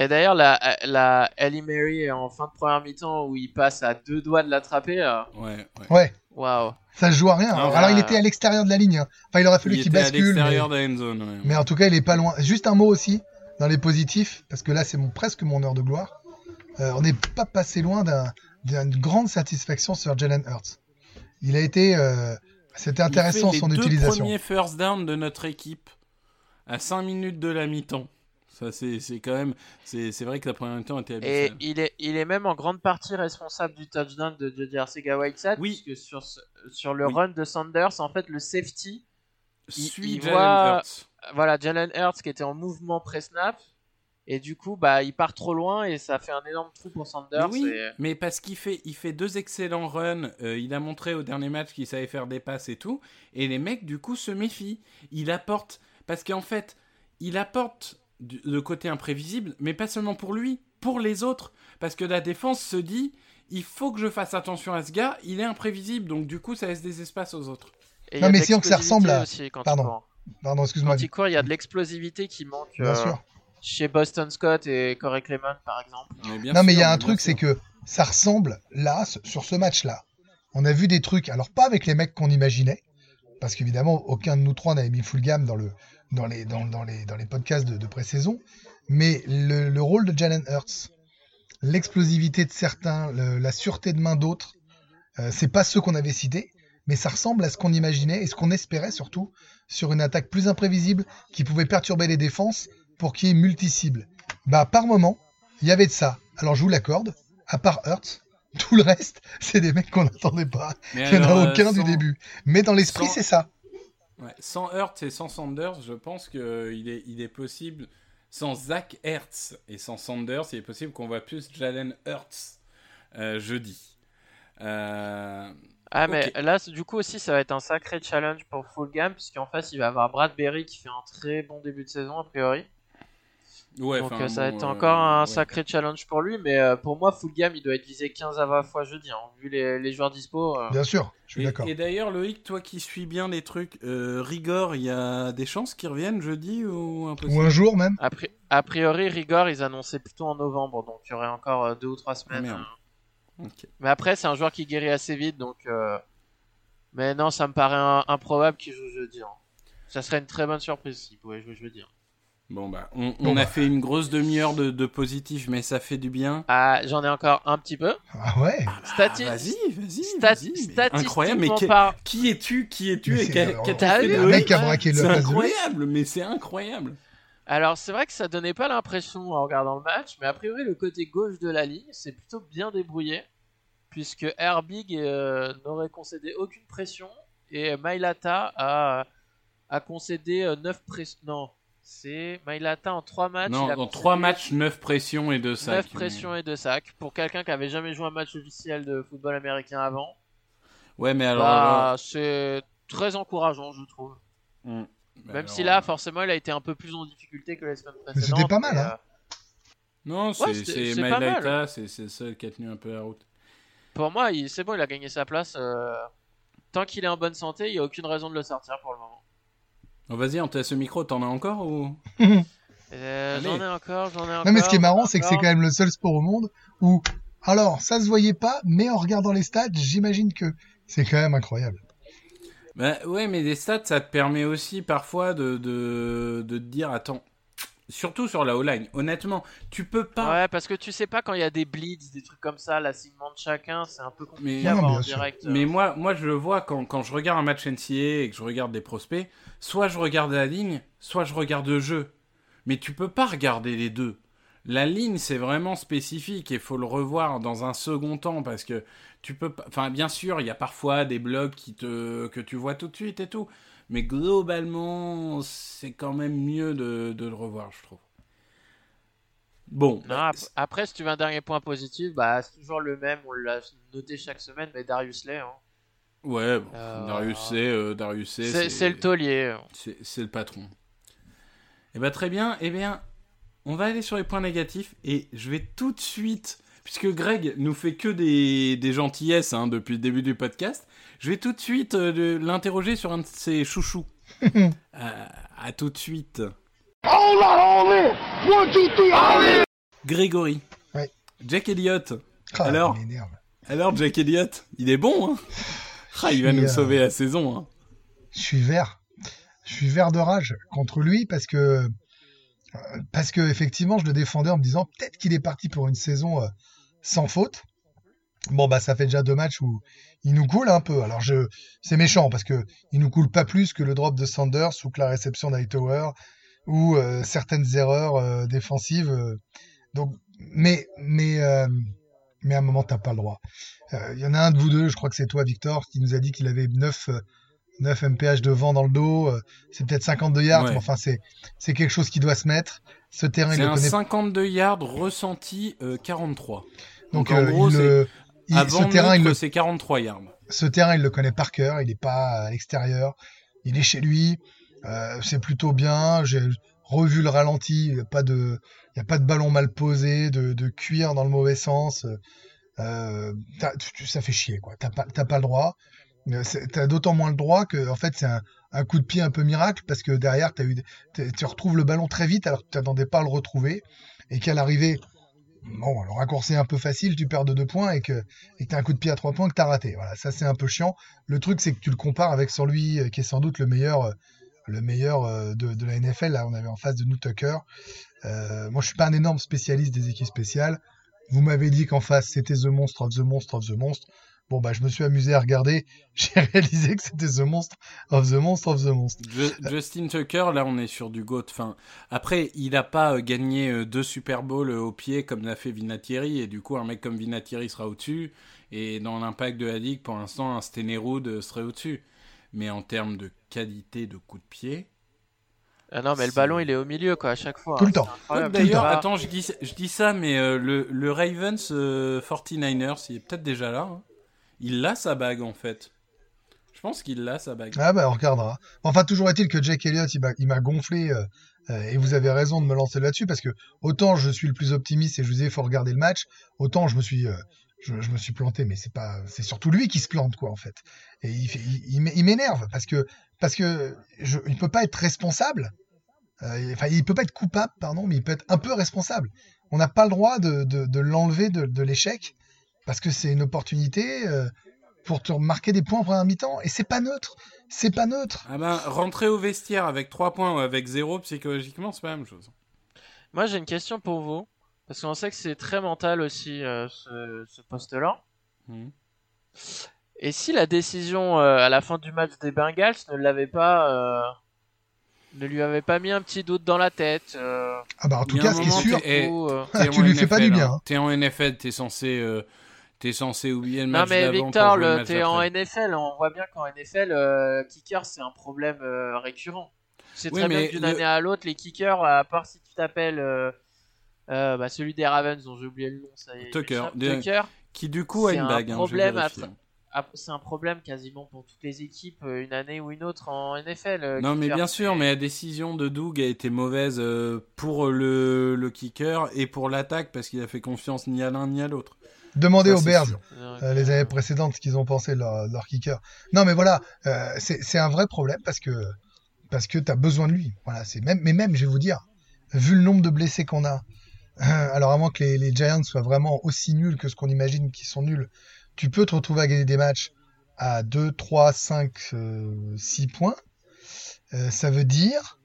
Et d'ailleurs, la, la Ellie Mary en fin de première mi-temps où il passe à deux doigts de l'attraper, euh, Ouais, ouais. Ouais, waouh. ça se joue à rien. Ah, Alors, il était à l'extérieur de la ligne. hein. Enfin, il aurait fallu Il qu'il à bascule. Mais... l'extérieur de la end zone. ouais. mais en tout cas, il est pas loin. Juste un mot aussi dans les positifs, parce que là, c'est mon, presque mon heure de gloire. Euh, on n'est pas passé loin d'un- d'une grande satisfaction sur Jalen Hurts. Il a été. euh, C'était intéressant il fait son les deux utilisation. premiers first down de notre équipe à 5 minutes de la mi-temps. Ça, c'est c'est quand même. C'est c'est vrai que la première mi-temps était Et il est, il est même en grande partie responsable du touchdown de Jody Arcega-Whiteside, Oui. puisque sur, ce- sur le Oui. run de Sanders, en fait, le safety, Suit il Jalen voit- Hurts. voilà, Jalen Hurts qui était en mouvement pré-snap, et du coup, bah, il part trop loin et ça fait un énorme trou pour Mais Sanders. oui, et- mais parce qu'il fait, il fait deux excellents runs. euh, il a montré au dernier match qu'il savait faire des passes et tout. Et les mecs, du coup, se méfient. Il apporte. Parce qu'en fait, il apporte le côté imprévisible, mais pas seulement pour lui, pour les autres. Parce que la défense se dit il faut que je fasse attention à ce gars, il est imprévisible. Donc, du coup, ça laisse des espaces aux autres. et Non, mais sinon que ça ressemble à- aussi quand Pardon. Pardon, excuse-moi. Quand il court, il y a de l'explosivité qui manque Bien euh, sûr. chez Boston Scott et Corey Clement, par exemple. Mais bien Non, mais il y a un truc, c'est que ça ressemble, là, sur ce match-là. On a vu des trucs, alors pas avec les mecs qu'on imaginait, parce qu'évidemment, aucun de nous trois n'avait mis full gamme dans, le, dans, les, dans, dans les, dans les podcasts de, pré-saison, mais le, le rôle de Jalen Hurts, l'explosivité de certains, la sûreté de main d'autres, euh, c'est pas ceux qu'on avait cités, mais ça ressemble à ce qu'on imaginait et ce qu'on espérait surtout sur une attaque plus imprévisible qui pouvait perturber les défenses pour qu'il y ait multi-cibles. Bah, par moment, il y avait de ça. Alors, je vous l'accorde, à part Hurts, tout le reste, c'est des mecs qu'on n'attendait pas. Mais Il n'y en a euh, aucun du sans- début. Mais dans l'esprit, sans- c'est ça. Ouais, sans Hurts et sans Sanders, je pense qu'il est, il est possible, sans Zach Hertz et sans Sanders, il est possible qu'on voit plus Jalen Hurts euh, jeudi. Euh, Ah, mais là, du coup aussi, ça va être un sacré challenge pour Full Game, puisqu'en face, il va avoir Bradbury qui fait un très bon début de saison, a priori. Ouais, Donc euh, ça va bon, être euh, encore un ouais. sacré challenge pour lui, mais euh, pour moi, Full Game, il doit être visé 15 à 20 fois jeudi, hein, vu les, les joueurs dispo. euh. Bien sûr, je suis d'accord. et d'ailleurs, Loïc, toi qui suis bien les trucs, euh, Rigor, il y a des chances qu'ils reviennent jeudi ou un jour même. A, pri- a priori, Rigor, ils annonçaient plutôt en novembre, donc il y aurait encore euh, deux ou trois semaines. merde. euh. Ok. Mais après, c'est un joueur qui guérit assez vite, donc. euh, Mais non, ça me paraît un- improbable qu'il joue jeudi. hein. Ça serait une très bonne surprise s'il pouvait jouer jeudi. hein. Bon, bah, on, Bon, a bah. fait une grosse demi-heure de, de positif, mais ça fait du bien. Ah, j'en ai encore un petit peu. Ah ouais. Stati- Ah, vas-y, vas-y. Stati- vas-y, mais statistiquement Incroyable, mais que- par- qui es-tu Qui es-tu et qu'a- Un oui, mec a braqué le C'est incroyable, mais c'est incroyable. Alors, c'est vrai que ça donnait pas l'impression en regardant le match, mais a priori, le côté gauche de la ligne, c'est plutôt bien débrouillé, puisque Herbig euh, n'aurait concédé aucune pression, et Mailata a, a concédé 9 pressions. Non, c'est Mailata en 3 matchs. non, il a dans concédé 3 matchs, 9 pressions et 2 sacs. 9 pressions et 2 sacs. Pour quelqu'un qui avait jamais joué un match officiel de football américain avant, Ouais, mais alors. bah, c'est très encourageant, je trouve. alors- Bah, Même alors, si là, forcément, il a été un peu plus en difficulté que la semaine Mais précédente. c'était pas mal, hein. euh, Non, c'est Ouais, c'est Maïlaïta, le seul qui a tenu un peu la route. Pour moi, c'est bon, il a gagné sa place. euh, Tant qu'il est en bonne santé, il n'y a aucune raison de le sortir pour le moment. Oh, Vas-y, on laisse le micro, t'en as encore ou? Euh, j'en ai encore, j'en ai encore. Non, mais ce qui est marrant, c'est que c'est quand même le seul sport au monde où, alors, ça se voyait pas, mais en regardant les stats, j'imagine que c'est quand même incroyable. Bah ouais, mais les stats, ça te permet aussi parfois de, de, de te dire, attends, surtout sur la O-line, honnêtement, tu peux pas... Ouais, parce que tu sais pas quand il y a des blitz, des trucs comme ça, l'assignement de chacun, c'est un peu compliqué Mais- à Non, voir en sûr. direct. euh. Mais moi, moi, je le vois quand, quand je regarde un match NCAA et que je regarde des prospects, soit je regarde la ligne, soit je regarde le jeu. Mais tu peux pas regarder les deux. La ligne, c'est vraiment spécifique et il faut le revoir dans un second temps parce que tu peux pas. Enfin, bien sûr, il y a parfois des blocs qui te que tu vois tout de suite et tout, mais globalement, c'est quand même mieux de, de le revoir, je trouve. Bon, Non, ap- après, si tu veux un dernier point positif, bah, c'est toujours le même, on l'a noté chaque semaine, mais Darius Lay. hein. ouais, bon, Euh, Darius C, euh, Darius C'est le taulier. C'est c'est le patron. Et bah très bien, eh bien, on va aller sur les points négatifs et je vais tout de suite, puisque Greg nous fait que des, des gentillesses hein, depuis le début du podcast, je vais tout de suite euh, l'interroger sur un de ses chouchous. Euh, à tout de suite. Grégory. Ouais. Jack Elliott. Ah, Alors. Alors Jack Elliott, il est bon, hein Ah, il va nous euh, sauver la saison, hein. Je suis vert. Je suis vert de rage contre lui parce que, euh, parce que effectivement, je le défendais en me disant peut-être qu'il est parti pour une saison sans faute. Bon, bah, ça fait déjà deux matchs où il nous coule un peu. Alors, je, c'est méchant parce que il nous coule pas plus que le drop de Sanders ou que la réception d'Hightower ou euh, certaines erreurs euh, défensives. euh, donc, mais, mais, mais à un moment, t'as pas le droit. Il y en a un de vous deux, je crois que c'est toi, Victor, qui nous a dit qu'il avait 9, euh, 9 mph de vent dans le dos. c'est peut-être 52 yards, Ouais. mais enfin, c'est, c'est quelque chose qui doit se mettre. Ce terrain, il un connaît. 52 yards ressenti euh, 43. Donc, Donc, en euh, gros, le- il- Avant ce terrain, il le c'est 43 yards. ce terrain, il le connaît par cœur. Il n'est pas à l'extérieur. Il est chez lui. Euh, c'est plutôt bien. J'ai revu le ralenti. Il n'y a pas de, il y a pas de ballon mal posé, de, de cuir dans le mauvais sens. Euh, tu- tu- ça fait chier, quoi. T'as pas, t'as pas le droit. Euh, c'est- T'as d'autant moins le droit que, en fait, c'est un, un coup de pied un peu miracle parce que derrière, as eu, tu retrouves le ballon très vite alors que tu t'attendais pas à le retrouver et qu'à l'arrivée, bon, le raccourci est un peu facile, tu perds de deux points et que et que t'as un coup de pied à trois points que t'as raté. Voilà, ça c'est un peu chiant. Le truc c'est que tu le compares avec celui euh, qui est sans doute le meilleur, euh, le meilleur euh, de, la NFL. Là, on avait en face de nous Tucker. Moi, je suis pas un énorme spécialiste des équipes spéciales. Vous m'avez dit qu'en face c'était The Monster of the Monster of the Monster. Bon bah je me suis amusé à regarder. J'ai réalisé que c'était The Monster of the Monster of the Monster. Ju- Justin Tucker, là, on est sur du GOAT. Enfin, après, il n'a pas euh, gagné euh, deux Super Bowls euh, au pied comme l'a fait Vinatieri, et du coup, un mec comme Vinatieri sera au-dessus. Et dans l'impact de la ligue, pour l'instant, un Stenerud serait au-dessus. Mais en termes de qualité de coup de pied. Ah non, mais le ballon, il est au milieu, quoi, à chaque fois. Tout le temps. D'ailleurs, attends, je dis, je dis ça, mais euh, le, le Ravens euh, 49ers, il est peut-être déjà là. hein. Il a sa bague, en fait. Je pense qu'il a sa bague. Ah bah on regardera. Enfin toujours est-il que Jake Elliott il m'a- gonflé euh, euh, et vous avez raison de me lancer là-dessus parce que autant je suis le plus optimiste et je vous il faut regarder le match, autant je me suis euh, je, me suis planté mais c'est pas c'est surtout lui qui se plante quoi en fait. Et il il, il m'é- il m'énerve parce que parce que il peut pas être responsable. Enfin il peut pas être coupable pardon mais il peut être un peu responsable. On n'a pas le droit de, de, l'enlever de l'échec parce que c'est une opportunité euh, pour te marquer des points en première mi-temps et c'est pas neutre. C'est pas neutre. Ah ben, rentrer au vestiaire avec 3 points ou avec 0, psychologiquement, c'est pas la même chose. Moi, j'ai une question pour vous. Parce qu'on sait que c'est très mental aussi, euh, ce, ce poste-là. Mhm. Et si la décision euh, à la fin du match des Bengals ne l'avait pas. euh, ne lui avait pas mis un petit doute dans la tête euh, Ah bah en tout cas, un ce qui est moment, sûr, eh, T'es tu lui fais pas du bien. hein. hein. T'es en NFL, t'es censé, euh, t'es censé oublier le Non match mais d'avant Victor, t'es en. NFL, on voit bien qu'en NFL, euh, kicker c'est un problème euh, récurrent. C'est Oui, très bien mais d'une le- année à l'autre, les kickers, à part si tu t'appelles euh, bah, celui des Ravens dont j'ai oublié le nom, ça y est, Tucker. Tucker, Qui du coup a une un bague. hein, problème c'est un problème quasiment pour toutes les équipes, une année ou une autre en NFL. Non mais bien sûr, mais la décision de Doug a été mauvaise pour le, le kicker et pour l'attaque parce qu'il a fait confiance ni à l'un ni à l'autre. Demandez aux Bears. Euh, les années précédentes ce qu'ils ont pensé de leur, kicker. Non mais voilà, euh, c'est un vrai problème parce que parce que t'as besoin de lui. Voilà, c'est même mais même je vais vous dire, vu le nombre de blessés qu'on a, euh, alors avant que les, les Giants soient vraiment aussi nuls que ce qu'on imagine qu'ils sont nuls, tu peux te retrouver à gagner des matchs à 2, 3, 5, euh, 6 points. Euh, ça veut dire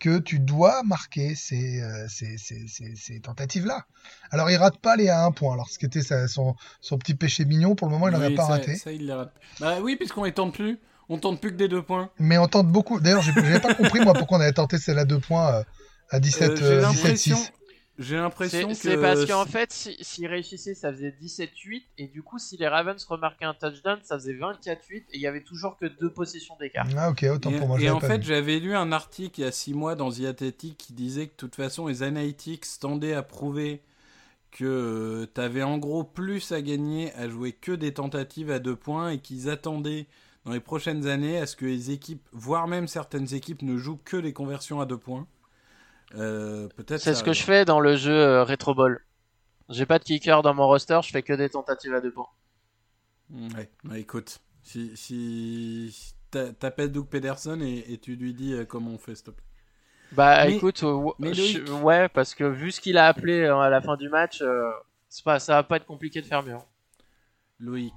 que tu dois marquer ces, euh, ces, ces, ces, ces tentatives-là. Alors, il rate pas les à un point. Alors, ce qui était sa- son, son petit péché mignon, pour le moment, il n'en a pas ça, raté. Ça, il rate. Bah oui, puisqu'on les tente plus. On tente plus que des deux points. Mais on tente beaucoup. D'ailleurs, j'ai- j'avais pas compris, moi, pourquoi on avait tenté celle à deux points euh, à 17, Euh, j'ai euh, l'impression, 17-6. J'ai l'impression C'est que c'est parce qu'en fait, si- s'ils réussissaient, ça faisait 17-8, et du coup, si les Ravens remarquaient un touchdown, ça faisait 24-8, et il y avait toujours que deux possessions d'écart. Ah, ok, autant Et, pour moi. je et en pas fait, j'avais lu un article il y a six mois dans The Athletic qui disait que de toute façon, les analytics tendaient à prouver que tu avais en gros plus à gagner à jouer que des tentatives à deux points et qu'ils attendaient dans les prochaines années à ce que les équipes, voire même certaines équipes, ne jouent que des conversions à deux points. Euh, Peut-être. C'est ça ce que je fais dans le jeu euh, Retro Ball. J'ai pas de kicker dans mon roster, je fais que des tentatives à deux points. Ouais, bah écoute, si, si si t'a- t'appelles Doug Pederson et, et tu lui dis euh, comment on fait, s'il te plaît. Bah Mais- écoute, ouais, mais je- Loïc- ouais, parce que vu ce qu'il a appelé à la fin du match, euh, c'est pas, ça va pas être compliqué de faire mieux. hein. Loïc,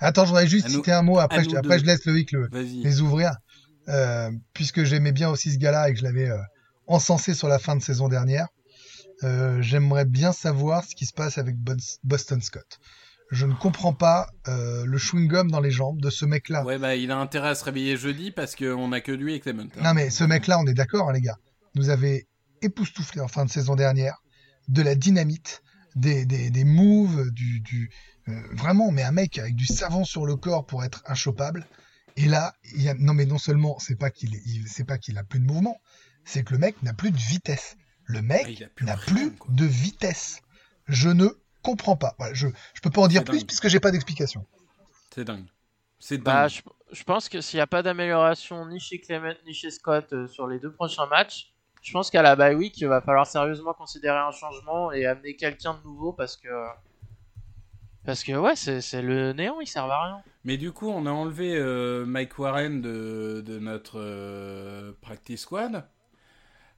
Attends, je voudrais juste À nous- citer un mot. Après, je, après deux. je laisse Loïc le, les ouvrir. Euh, puisque j'aimais bien aussi ce gars-là et que je l'avais euh, encensé sur la fin de saison dernière, euh, j'aimerais bien savoir ce qui se passe avec Boston Scott. Je ne comprends pas euh, le chewing-gum dans les jambes de ce mec-là. Ouais, bah il a intérêt à se réveiller jeudi parce qu'on a que lui et Clement. hein. Non mais ce mec-là, on est d'accord, hein, les gars. nous avait époustouflé en fin de saison dernière, de la dynamite, des, des, des moves, du, du euh, vraiment, mais un mec avec du savon sur le corps pour être inchopable. Et là, il y a, non mais non seulement c'est pas qu'il c'est pas qu'il a plus de mouvement, c'est que le mec n'a plus de vitesse. Le Ah, mec il a plus n'a rien, plus de vitesse. Je ne comprends pas. Voilà, je je peux pas en dire C'est plus dingue. puisque j'ai pas d'explication. C'est dingue. C'est dingue. Bah, je, je pense que s'il n'y a pas d'amélioration ni chez Clement ni chez Scott euh, sur les deux prochains matchs, je pense qu'à la bye week, il va falloir sérieusement considérer un changement et amener quelqu'un de nouveau parce que. Parce que ouais, c'est c'est le néant, il sert à rien. Mais du coup, on a enlevé euh, Mike Warren de, de notre euh, practice squad.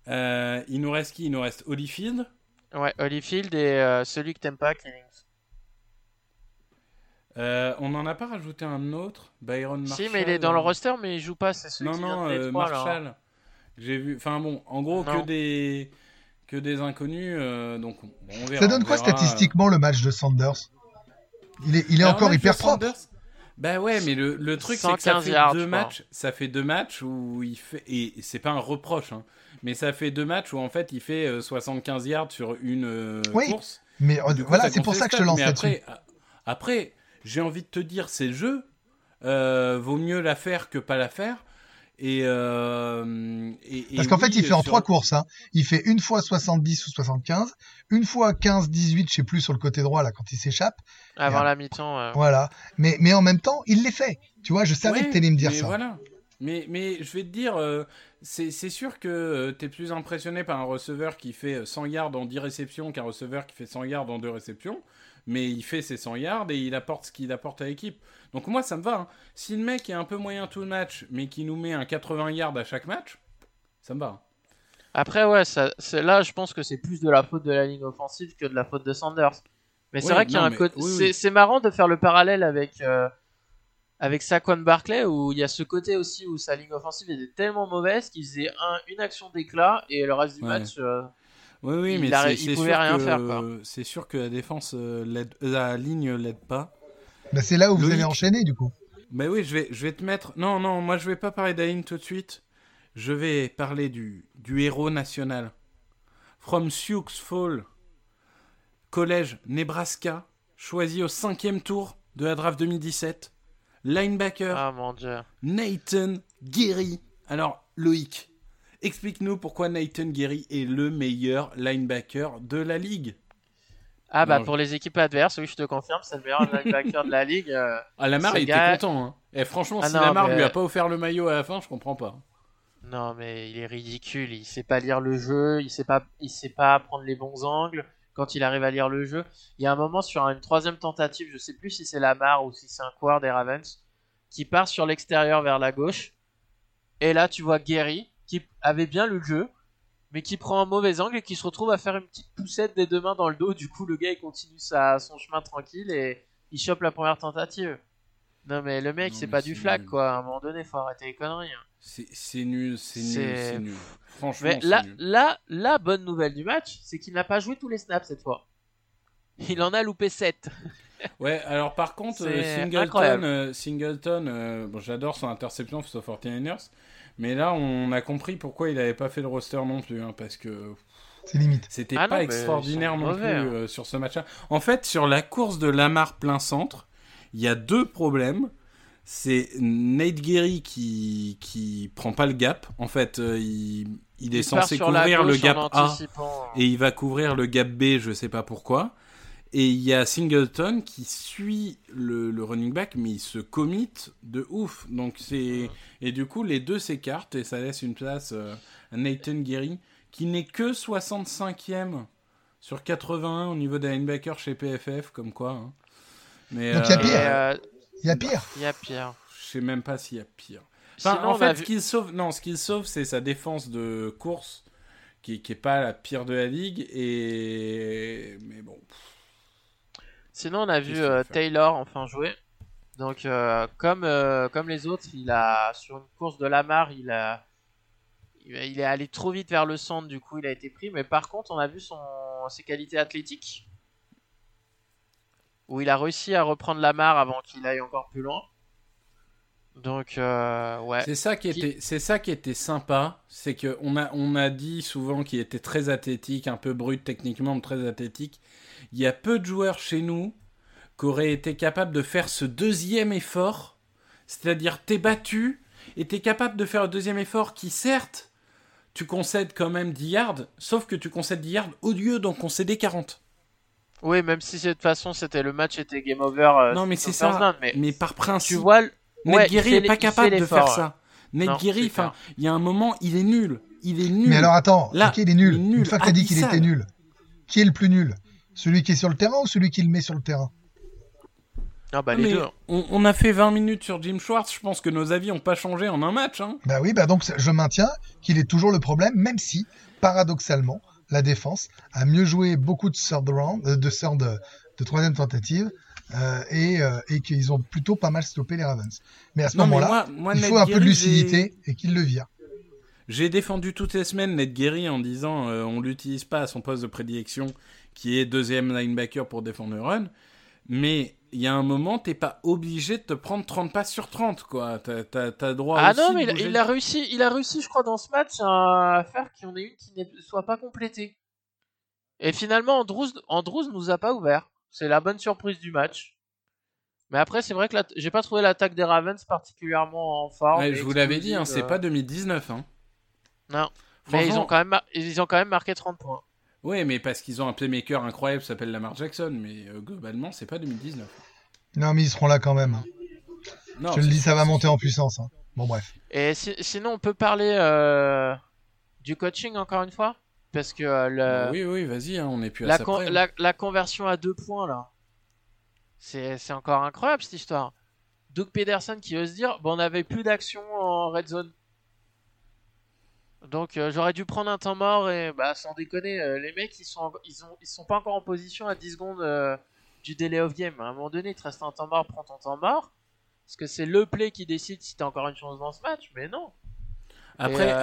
Euh, il nous reste qui? Il nous reste Holyfield. Ouais, Holyfield et euh, celui que t'aimes pas, Killings. Euh, on n'en a pas rajouté un autre? Byron Marshall. Si, mais il est dans le roster, mais il joue pas, c'est celui Non, qui vient non, de euh, Détroit, là. Marshall. J'ai vu. Enfin bon, en gros, Non. que des que des inconnus. euh, donc, bon, on verra. Ça donne on quoi verra. statistiquement le match de Sanders? Il est, il est Alors, encore de hyper propre. Sanders, Bah ouais, mais le, le truc c'est que ça 115 fait yards, deux je crois. matchs, ça fait deux matchs où il fait et c'est pas un reproche, hein, mais ça fait deux matchs où en fait il fait euh, 75 yards sur une euh, Oui, course. Mais euh, coup, voilà, c'est pour ça que je lance là-dessus. après, après, j'ai envie de te dire, c'est le jeu. Euh, vaut mieux la faire que pas la faire. Et, euh, et- et Parce qu'en fait, il fait en sur- trois courses. Hein. Il fait une fois 70 ou 75, une fois 15-18, je sais plus, sur le côté droit, là, quand il s'échappe. Avant Et la mi-temps. euh. Voilà. Mais, mais en même temps, il les fait. Tu vois, je savais Ouais, que t'allais me dire mais ça. Voilà. Mais, mais je vais te dire, euh, c'est sûr que tu es plus impressionné par un receveur qui fait 100 yards en 10 réceptions qu'un receveur qui fait 100 yards en 2 réceptions. Mais il fait ses 100 yards et il apporte ce qu'il apporte à l'équipe. Donc moi, ça me va. hein. Si le mec est un peu moyen tout le match, mais qui nous met un 80 yards à chaque match, ça me va. hein. Après, ouais, ça, là, je pense que c'est plus de la faute de la ligne offensive que de la faute de Sanders. Mais c'est vrai qu'il y a un mais- côté. oui, c'est, oui. c'est marrant de faire le parallèle avec, euh, avec Saquon Barclay, où il y a ce côté aussi où sa ligne offensive était tellement mauvaise qu'il faisait un, une action d'éclat et le reste du Ouais. match. euh, Oui, oui, Il mais a- il pouvait sûr rien que faire, c'est sûr que la défense euh, l'aide- la ligne l'aide pas. Bah, c'est là où vous allez enchaîner, du coup. Bah oui, je vais, je vais te mettre. Non, non, moi je vais pas parler d'Aline tout de suite. Je vais parler du, du héros national. From Sioux Fall, collège Nebraska, choisi au cinquième tour de la draft 2017. Linebacker Ah mon dieu. Nathan Gary. Alors, Loïc, explique-nous pourquoi Nathan Gary est le meilleur linebacker de la ligue. Ah bah Non, pour les équipes adverses, oui, je te confirme, c'est le meilleur linebacker de la ligue. euh. Ah, Lamar, il gars- était content. Hein. Et franchement, Ah si non, Lamar mais- lui a pas offert le maillot à la fin, je comprends pas. Non mais il est ridicule, il sait pas lire le jeu, il sait pas, il sait pas prendre les bons angles. Quand il arrive à lire le jeu, il y a un moment sur une troisième tentative, je sais plus si c'est Lamar ou si c'est un quart des Ravens, qui part sur l'extérieur vers la gauche. Et là tu vois Gary qui avait bien le jeu, mais qui prend un mauvais angle et qui se retrouve à faire une petite poussette des deux mains dans le dos. Du coup le gars il continue sa, son chemin tranquille et il chope la première tentative. Non mais le mec c'est pas du nul. quoi, à un moment donné faut arrêter les conneries. hein. C'est nul, c'est nul, C'est- nul. Franchement, Mais nul. là, la bonne nouvelle du match, c'est qu'il n'a pas joué tous les snaps cette fois. Il en a loupé 7. Ouais, alors par contre, euh, Singleton, euh, Singleton euh, bon, j'adore son interception face aux 49ers, mais là, on a compris pourquoi il avait pas fait le roster non plus, hein, parce que C'est limite. c'était Ah pas non, extraordinaire non mauvais, plus hein. euh, sur ce match-là. En fait, sur la course de Lamar plein centre, il y a deux problèmes. C'est Nate Gary qui qui prend pas le gap. En fait, euh, il, il est Il censé couvrir le gap A et il va couvrir le gap B, je sais pas pourquoi. Et il y a Singleton qui suit le, le running back, mais il se commit de ouf. Donc c'est et du coup les deux s'écartent et ça laisse une place euh, à Nathan Gary qui n'est que 65e sur 81 au niveau des linebackers chez PFF, comme quoi. hein. Mais Donc, il y a Et, pire. euh, Il y a pire. il y a pire. je sais même pas s'il y a pire. Enfin, Sinon, en fait, vu- ce qu'il sauve, non, ce qu'il sauve, c'est sa défense de course, qui, qui est pas la pire de la ligue. Et mais bon, Sinon, on a vu euh, Taylor enfin jouer. Donc, euh, comme, euh, comme les autres, il a sur une course de Lamar, il a il il est allé trop vite vers le centre, du coup, il a été pris. Mais par contre, on a vu son, ses qualités athlétiques, où il a réussi à reprendre Lamar avant qu'il aille encore plus loin. Donc, euh, ouais. C'est ça qui Qui- était, c'est ça qui était sympa, c'est que on a, on a dit souvent qu'il était très athlétique, un peu brut techniquement, mais très athlétique. Il y a peu de joueurs chez nous qui auraient été capables de faire ce deuxième effort, c'est-à-dire t'es battu et t'es capable de faire le deuxième effort qui certes, tu concèdes quand même 10 yards, sauf que tu concèdes 10 yards au lieu d'en concéder 40. Oui, même si de toute façon c'était le match était game over. euh, non mais c'est ça, down, mais mais par principe. tu vois, ouais, fait est pas capable de faire ouais. ça. Ned clair. enfin, il y a un moment, il est nul. Il est nul. Mais alors attends, Là, il est nul. il est nul, Une fois que t'as dit qu'il était nul, qui est le plus nul? Celui qui est sur le terrain ou celui qui le met sur le terrain? Ah bah les deux. on, on a fait 20 minutes sur Jim Schwartz. Je pense que nos avis n'ont pas changé en un match. Hein. Bah oui, bah donc je maintiens qu'il est toujours le problème, même si, paradoxalement, la défense a mieux joué beaucoup de third round, euh, de third, de, troisième tentative, euh, et, euh, et qu'ils ont plutôt pas mal stoppé les Ravens. Mais à ce moment-là, il Ned faut un peu de lucidité et qu'il le vire. J'ai défendu toutes les semaines Ned Guéry en disant euh, on l'utilise pas à son poste de prédilection, qui est deuxième linebacker pour défendre le run. Mais il y a un moment, t'es pas obligé de te prendre 30 passes sur 30, quoi. T'as, droit Ah aussi non, mais il, a réussi, il a réussi, je crois, dans ce match à faire qu'il y en ait une qui ne soit pas complétée. Et finalement, Andrews, Andrews nous a pas ouvert. C'est la bonne surprise du match. Mais après, c'est vrai que j'ai pas trouvé l'attaque des Ravens particulièrement en forme. Ouais, je vous l'avais dit, hein, c'est euh. pas 2019. Hein. Non. Mais ils ont quand même, mar- ils ont quand même marqué 30 points. Ouais, mais parce qu'ils ont un playmaker incroyable qui s'appelle Lamar Jackson, mais euh, globalement, c'est pas 2019. Non, mais ils seront là quand même. hein. Non, Je te le dis, ça va monter en puissance. hein. Bon, bref. Et si- sinon, on peut parler euh, du coaching encore une fois, parce que euh, le, Bah oui, oui, vas-y, hein, on est plus à la, ça con- près, hein. la, la conversion à deux points là, c'est c'est encore incroyable cette histoire. Doug Pederson qui veut se dire, bon, on avait plus d'action en red zone. Donc euh, j'aurais dû prendre un temps mort et bah sans déconner, euh, les mecs ils sont en- ils ont ils sont pas encore en position à 10 secondes euh, du délai of game. À un moment donné, il te reste un temps mort, prends ton temps mort. Parce que c'est le play qui décide si t'as encore une chance dans ce match, mais non.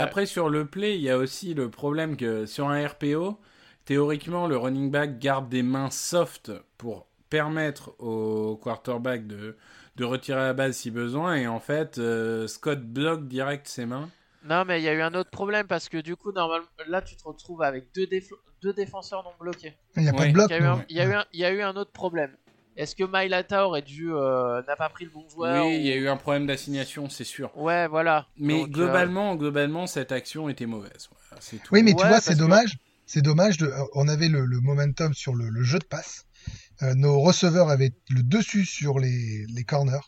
Après, sur le play, il y a aussi le problème que sur un RPO, théoriquement, le running back garde des mains soft pour permettre au quarterback de, de retirer la base si besoin. Et en fait, Scott bloque direct ses mains. Non, mais il y a eu un autre problème parce que du coup, normalement, là, tu te retrouves avec deux, déf- deux défenseurs non bloqués. Il n'y a pas de bloc. Il y, a eu non. un, il, y a eu un, il y a eu un autre problème. Est-ce que Mailata aurait dû euh, n'a pas pris le bon joueur oui, ou- il y a eu un problème d'assignation, c'est sûr. Ouais, voilà. Mais Donc, euh, globalement, globalement, cette action était mauvaise. Voilà, c'est tout. Oui, mais tu vois, c'est que- dommage. C'est dommage. De... On avait le, le momentum sur le, le jeu de passe. Euh, nos receveurs avaient le dessus sur les, les corners.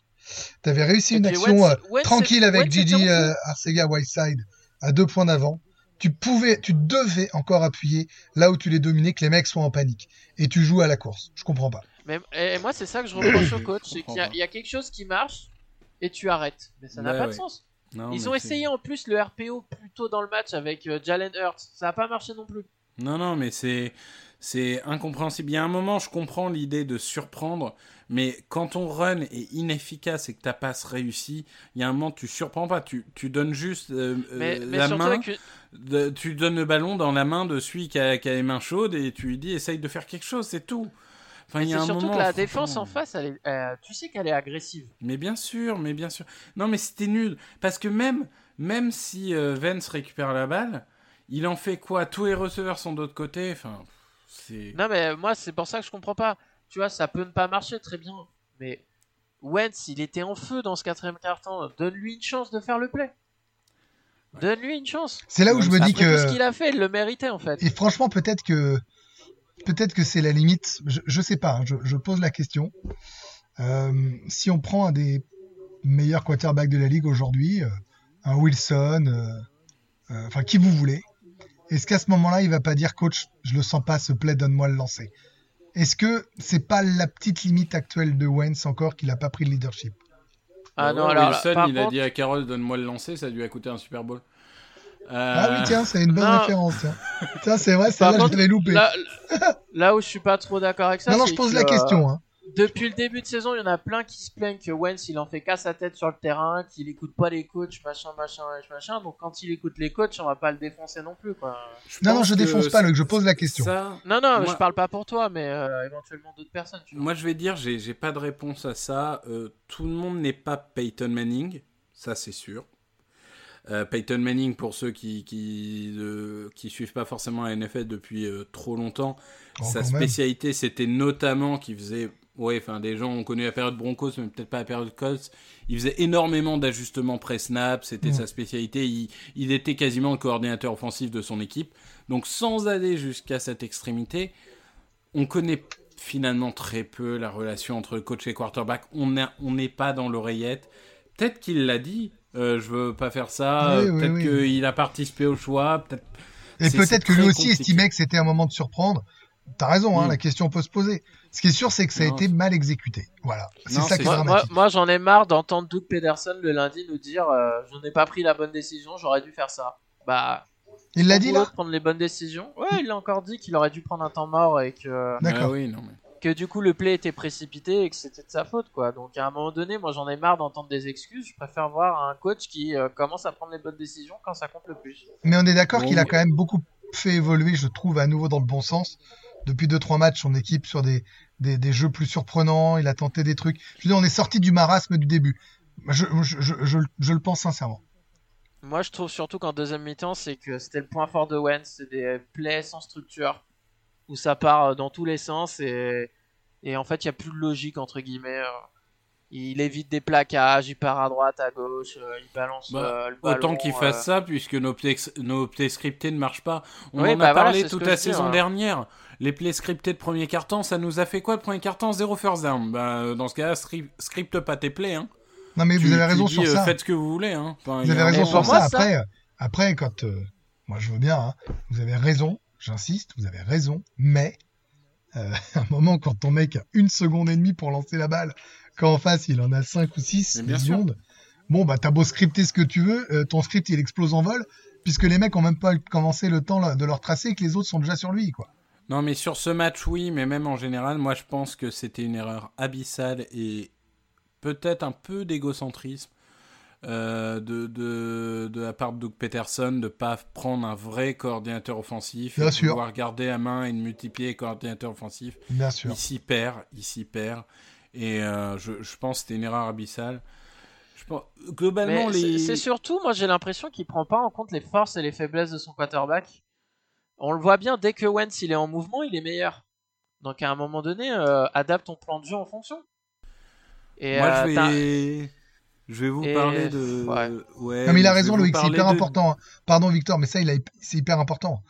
Tu avais réussi Et une action Wentz- euh, Wentz- tranquille avec Gigi feu. euh, Arcega Whiteside à deux points d'avant. Tu pouvais, tu devais encore appuyer là où tu les dominais, que les mecs soient en panique. Et tu joues à la course. Je comprends pas. Mais et moi, c'est ça que je reproche au coach, c'est qu'il y, a- y quelque chose qui marche et tu arrêtes. Mais ça n'a Ouais, pas ouais. de sens. Non, Ils ont essayé en plus le RPO plus tôt dans le match avec euh, Jalen Hurts. Ça n'a pas marché non plus. Non, non, mais c'est c'est incompréhensible. Il y a un moment, je comprends l'idée de surprendre, mais quand ton run est inefficace et que ta passe réussit, il y a un moment, tu surprends pas. Tu, tu donnes juste euh, Mais, euh, mais la main, avec une- de- tu donnes le ballon dans la main de celui qui a, qui a les mains chaudes et tu lui dis essaye de faire quelque chose, c'est tout. Enfin, y c'est surtout moment, que la défense en face, elle est, euh, tu sais qu'elle est agressive. Mais bien sûr, mais bien sûr. Non, mais c'était nul. Parce que même, même si euh, Vance récupère la balle, il en fait quoi? Tous les receveurs sont de l'autre côté. Enfin. Non, mais moi, c'est pour ça que je comprends pas. Tu vois, ça peut ne pas marcher très bien. Mais Wentz, il était en feu dans ce quatrième quart-temps. Donne-lui une chance de faire le play. Donne-lui une chance. C'est là où je me dis Après tout ce que. qu'il a fait, il le méritait en fait. Et franchement, peut-être que peut-être que c'est la limite. Je, je sais pas. hein, je, je pose la question. Euh, si on prend un des meilleurs quarterbacks de la ligue aujourd'hui, euh, un Wilson, euh, euh, enfin qui vous voulez, est-ce qu'à ce moment-là, il va pas dire coach, je le sens pas, ce play, donne-moi le lancer? Est-ce que c'est pas la petite limite actuelle de Wentz encore qu'il a pas pris le leadership? Ah Ouais, non, alors, Wilson, par il a dit à Carroll donne-moi le lancer, ça lui a coûté un Super Bowl. Ah Euh, oui, tiens, c'est une bonne non. référence. Tiens, Tiens, c'est vrai, celle-là, je contre, l'avais loupé. Là, là où je suis pas trop d'accord avec ça, non, non, je pose que, la euh, question. Hein. Depuis le début de saison, il y en a plein qui se plaignent que Wentz il en fait qu'à sa tête sur le terrain, qu'il écoute pas les coachs, machin, machin, machin. Donc quand il écoute les coachs, on va pas le défoncer non plus, quoi. je Non, non, je défonce pas, Luc, je pose la question. Ça, Non, non, Moi- je parle pas pour toi, mais euh, éventuellement d'autres personnes. Tu vois. moi, je vais dire, j'ai pas de réponse à ça. Euh, tout le monde n'est pas Peyton Manning. ça c'est sûr. Euh, Peyton Manning, pour ceux qui qui, euh, qui suivent pas forcément la NFL depuis euh, trop longtemps, Oh, sa spécialité c'était notamment qu'il faisait, ouais, enfin des gens ont connu la période Broncos, mais peut-être pas la période Colts. Il faisait énormément d'ajustements pré-snap, c'était Mm. sa spécialité. Il, il était quasiment le coordinateur offensif de son équipe. Donc sans aller jusqu'à cette extrémité, on connaît finalement très peu la relation entre coach et quarterback. On n'est pas dans l'oreillette. Peut-être qu'il l'a dit. euh, je veux pas faire ça. Oui, euh, oui, peut-être oui. qu'il a participé au choix. Et peut-être que lui aussi compliqué. estimait que c'était un moment de surprendre. T'as raison, hein, Mm. la question peut se poser. Ce qui est sûr, c'est que ça a Non, été mal exécuté. Voilà. C'est ça qui est Moi, moi, dramatique. moi, j'en ai marre d'entendre Doug Pederson le lundi nous dire euh, Je n'ai pas pris la bonne décision, j'aurais dû faire ça. Bah, Il l'a dit là prendre les bonnes décisions. Ouais, il a encore dit qu'il aurait dû prendre un temps mort et que, D'accord. Ah oui, non, mais... que du coup le play était précipité et que c'était de sa faute quoi. Donc à un moment donné, moi j'en ai marre d'entendre des excuses. Je préfère voir un coach qui euh, commence à prendre les bonnes décisions quand ça compte le plus. Mais on est d'accord Bon, qu'il a quand même beaucoup fait évoluer, je trouve, à nouveau dans le bon sens. Depuis 2-3 matchs, son équipe sur des, des, jeux plus surprenants, il a tenté des trucs. Je veux dire, on est sorti du marasme du début. Je, le pense sincèrement. Moi je trouve surtout qu'en deuxième mi-temps, c'est que c'était le point fort de Wentz, c'est des plays sans structure où ça part euh, dans tous les sens et, et en fait il y a plus de logique entre guillemets. Euh. Il évite des plaquages, il part à droite, à gauche, euh, il balance Bah, euh, le ballon. Autant qu'il euh. fasse ça, puisque nos plays, nos plays scriptés ne marchent pas. On Oui, en bah a voilà, parlé toute la saison hein. dernière. Les plays scriptés de premier carton, ça nous a fait quoi le premier carton Zéro first down? Bah, euh, dans ce cas-là, scripte pas tes plays. Hein. Non, mais Tu- vous avez raison dis, sur euh, ça. Faites ce que vous voulez. Hein. Enfin, Vous avez raison sur ça. Après, après, quand euh, moi je veux bien, hein, vous avez raison, j'insiste, vous avez raison, mais euh, à un moment quand ton mec a une seconde et demie pour lancer la balle, quand en face il en a 5 ou 6 Mais bien sûr. bon bah t'as beau scripter ce que tu veux, euh, ton script il explose en vol, puisque les mecs ont même pas commencé le temps là, de leur tracer et que les autres sont déjà sur lui, quoi. Non, mais sur ce match, oui, mais même en général, moi je pense que c'était une erreur abyssale et peut-être un peu d'égocentrisme euh, de, de, de la part de Doug Peterson de pas prendre un vrai coordinateur offensif, Bien et sûr. pouvoir garder à main et de multiplier les coordinateurs offensifs. Bien sûr. Il s'y perd, il s'y perd. Et euh, je, je pense que c'était une erreur abyssale. Je pense, globalement, Mais les... c'est- surtout, moi j'ai l'impression qu'il prend pas en compte les forces et les faiblesses de son quarterback. On le voit bien, dès que Wentz il est en mouvement, il est meilleur. Donc à un moment donné, euh, adapte ton plan de jeu en fonction. Et, Moi, euh, je t'as- vais... je vais vous Et- parler de... ouais. Ouais, Non, mais il a raison, Loïc, c'est hyper de- important. hein. Pardon, Victor, mais ça, il a, c'est hyper important.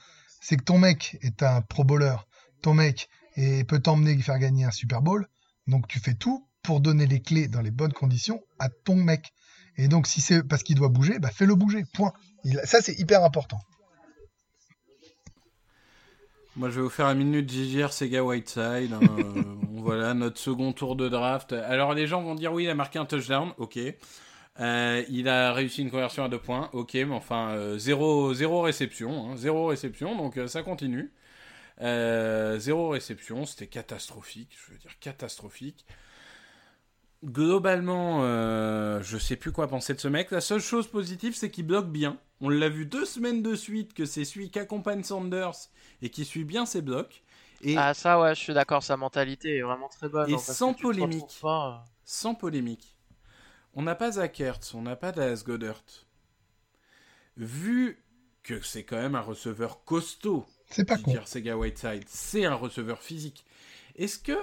C'est que ton mec est un pro bowler. Ton mec et peut t'emmener faire gagner un Super Bowl. Donc, tu fais tout pour donner les clés dans les bonnes conditions à ton mec. Et donc, si c'est parce qu'il doit bouger, bah, fais-le bouger. Point. Il- ça, c'est hyper important. Moi, je vais vous faire un minute JGR Sega Whiteside. hein, euh, voilà, notre second tour de draft. Alors, les gens vont dire oui, il a marqué un touchdown. Ok. Euh, il a réussi une conversion à deux points. Ok, mais enfin, euh, zéro, zéro réception. hein, zéro réception, donc euh, ça continue. Euh, zéro réception, c'était catastrophique. Je veux dire, catastrophique. Globalement, euh, je sais plus quoi penser de ce mec. La seule chose positive, c'est qu'il bloque bien. On l'a vu deux semaines de suite que c'est celui qui accompagne Sanders et qui suit bien ses blocs. Et Ah ça ouais, je suis d'accord, sa mentalité est vraiment très bonne. Et hein, sans polémique. euh, sans polémique, on n'a pas Zach Ertz, on n'a pas Dallas Goddard. Vu que c'est quand même un receveur costaud, C'est pas con. Sega Whiteside, c'est un receveur physique. Est-ce que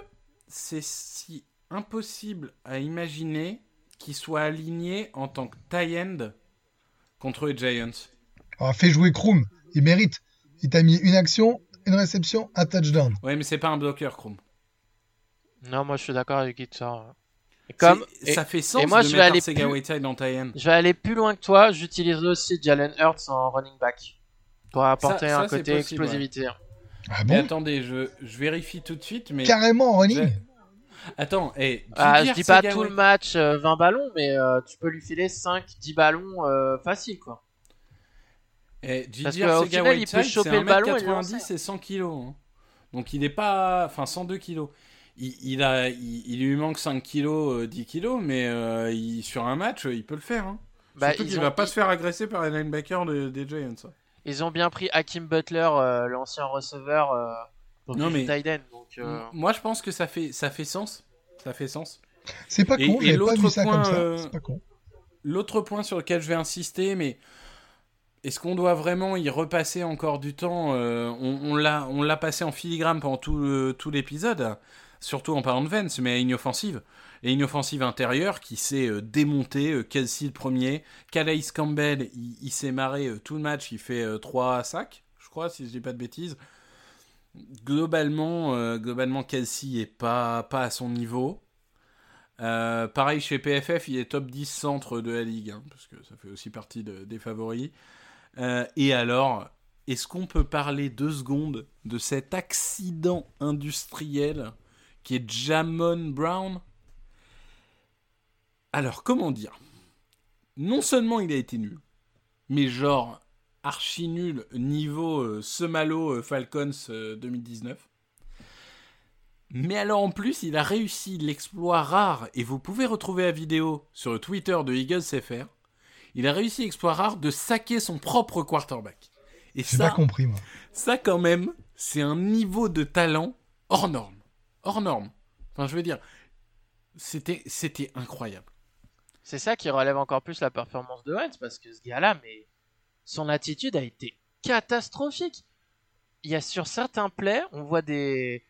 c'est si impossible à imaginer qu'il soit aligné en tant que tie end contre les Giants? Alors, fais jouer Kroom. Il mérite. Il t'a mis une action, une réception, un touchdown. Ouais, mais c'est pas un bloqueur, Chrome. Non, moi je suis d'accord avec Guitar. Comme et- ça fait sens et moi, de je vais mettre aller Sega plus- Whiteside en tie end. je vais aller plus loin que toi, j'utiliserai aussi Jalen Hurts en running back pour apporter ça, un côté possible, explosivité. Ah Mais attendez, je, je vérifie tout de suite, mais... Carrément en running. Je- Attends, hey, Ah, je dis pas tout le match euh, 20 ballons, mais euh, tu peux lui filer 5 10 ballons euh, facile quoi. Parce qu'au final, il peut choper le ballon et le 1m90 lancer. et 100 kilos. hein. Donc il est pas... Enfin, 102 kilos. Il, il a, il, il lui manque 5 kilos, euh, 10 kilos, mais euh, il- sur un match, euh, il peut le faire. Hein. Bah, Surtout qu'il ont- va pas se faire agresser par les linebackers de- des Giants. Ils ont bien pris Hakim Butler, euh, l'ancien receveur, euh, pour Non, mais- donc euh, Moi, je pense que ça fait, ça fait sens. Ça fait sens. C'est pas Et- con, et pas l'autre vu ça point, euh, l'autre point sur lequel je vais insister, mais est-ce qu'on doit vraiment y repasser encore du temps euh, On, on l'a passé en filigrane pendant tout, tout l'épisode, surtout en parlant de Vance, mais à inoffensive. Et inoffensive intérieure qui s'est euh, démontée, euh, Kelsey le premier, Calais Campbell, il, s'est marré euh, tout le match, il fait 3 sacs, je crois, si je dis pas de bêtises. Globalement, globalement Kelsey est pas, pas à son niveau. pareil chez PFF, il est top 10 centre de la ligue, hein, parce que ça fait aussi partie des favoris. et alors, est-ce qu'on peut parler deux secondes de cet accident industriel qui est Jamon Brown? Alors, comment dire? Non seulement il a été nul, mais genre archi nul niveau euh, Semalo euh, Falcons 2019. Euh, mais alors en plus, il a réussi l'exploit rare, et vous pouvez retrouver la vidéo sur le Twitter de Eagles FR. Il a réussi l'exploit rare de saquer son propre quarterback. Et ça, pas compris moi. Ça quand même, c'est un niveau de talent hors norme, hors norme. Enfin, je veux dire, c'était incroyable. C'est ça qui relève encore plus la performance de Wentz parce que ce gars-là, mais son attitude a été catastrophique. Il y a sur certains plays, on voit des,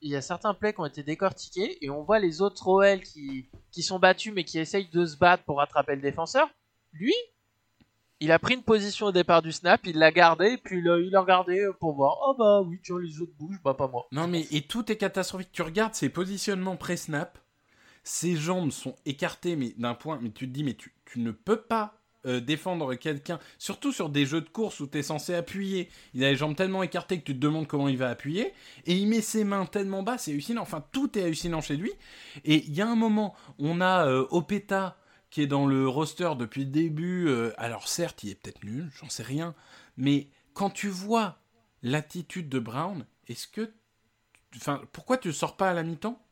il y a certains plays qui ont été décortiqués et on voit les autres OL qui, qui sont battus mais qui essayent de se battre pour rattraper le défenseur. Lui, il a pris une position au départ du snap, il l'a gardé, puis il a regardé pour voir. Oh bah oui, tu vois, les autres bougent, bah pas moi. Non mais, et tout est catastrophique. Tu regardes ses positionnements pré-snap, ses jambes sont écartées, mais d'un point, mais tu te dis, mais tu, ne peux pas euh, défendre quelqu'un, surtout sur des jeux de course où tu es censé appuyer. Il a les jambes tellement écartées que tu te demandes comment il va appuyer, et il met ses mains tellement bas, c'est hallucinant. Enfin, tout est hallucinant chez lui. Et il y a un moment, on a euh, Opeta qui est dans le roster depuis le début. Euh, alors certes, il est peut-être nul, j'en sais rien, mais quand tu vois l'attitude de Brown, est-ce que, enfin, pourquoi tu ne sors pas à la mi-temps?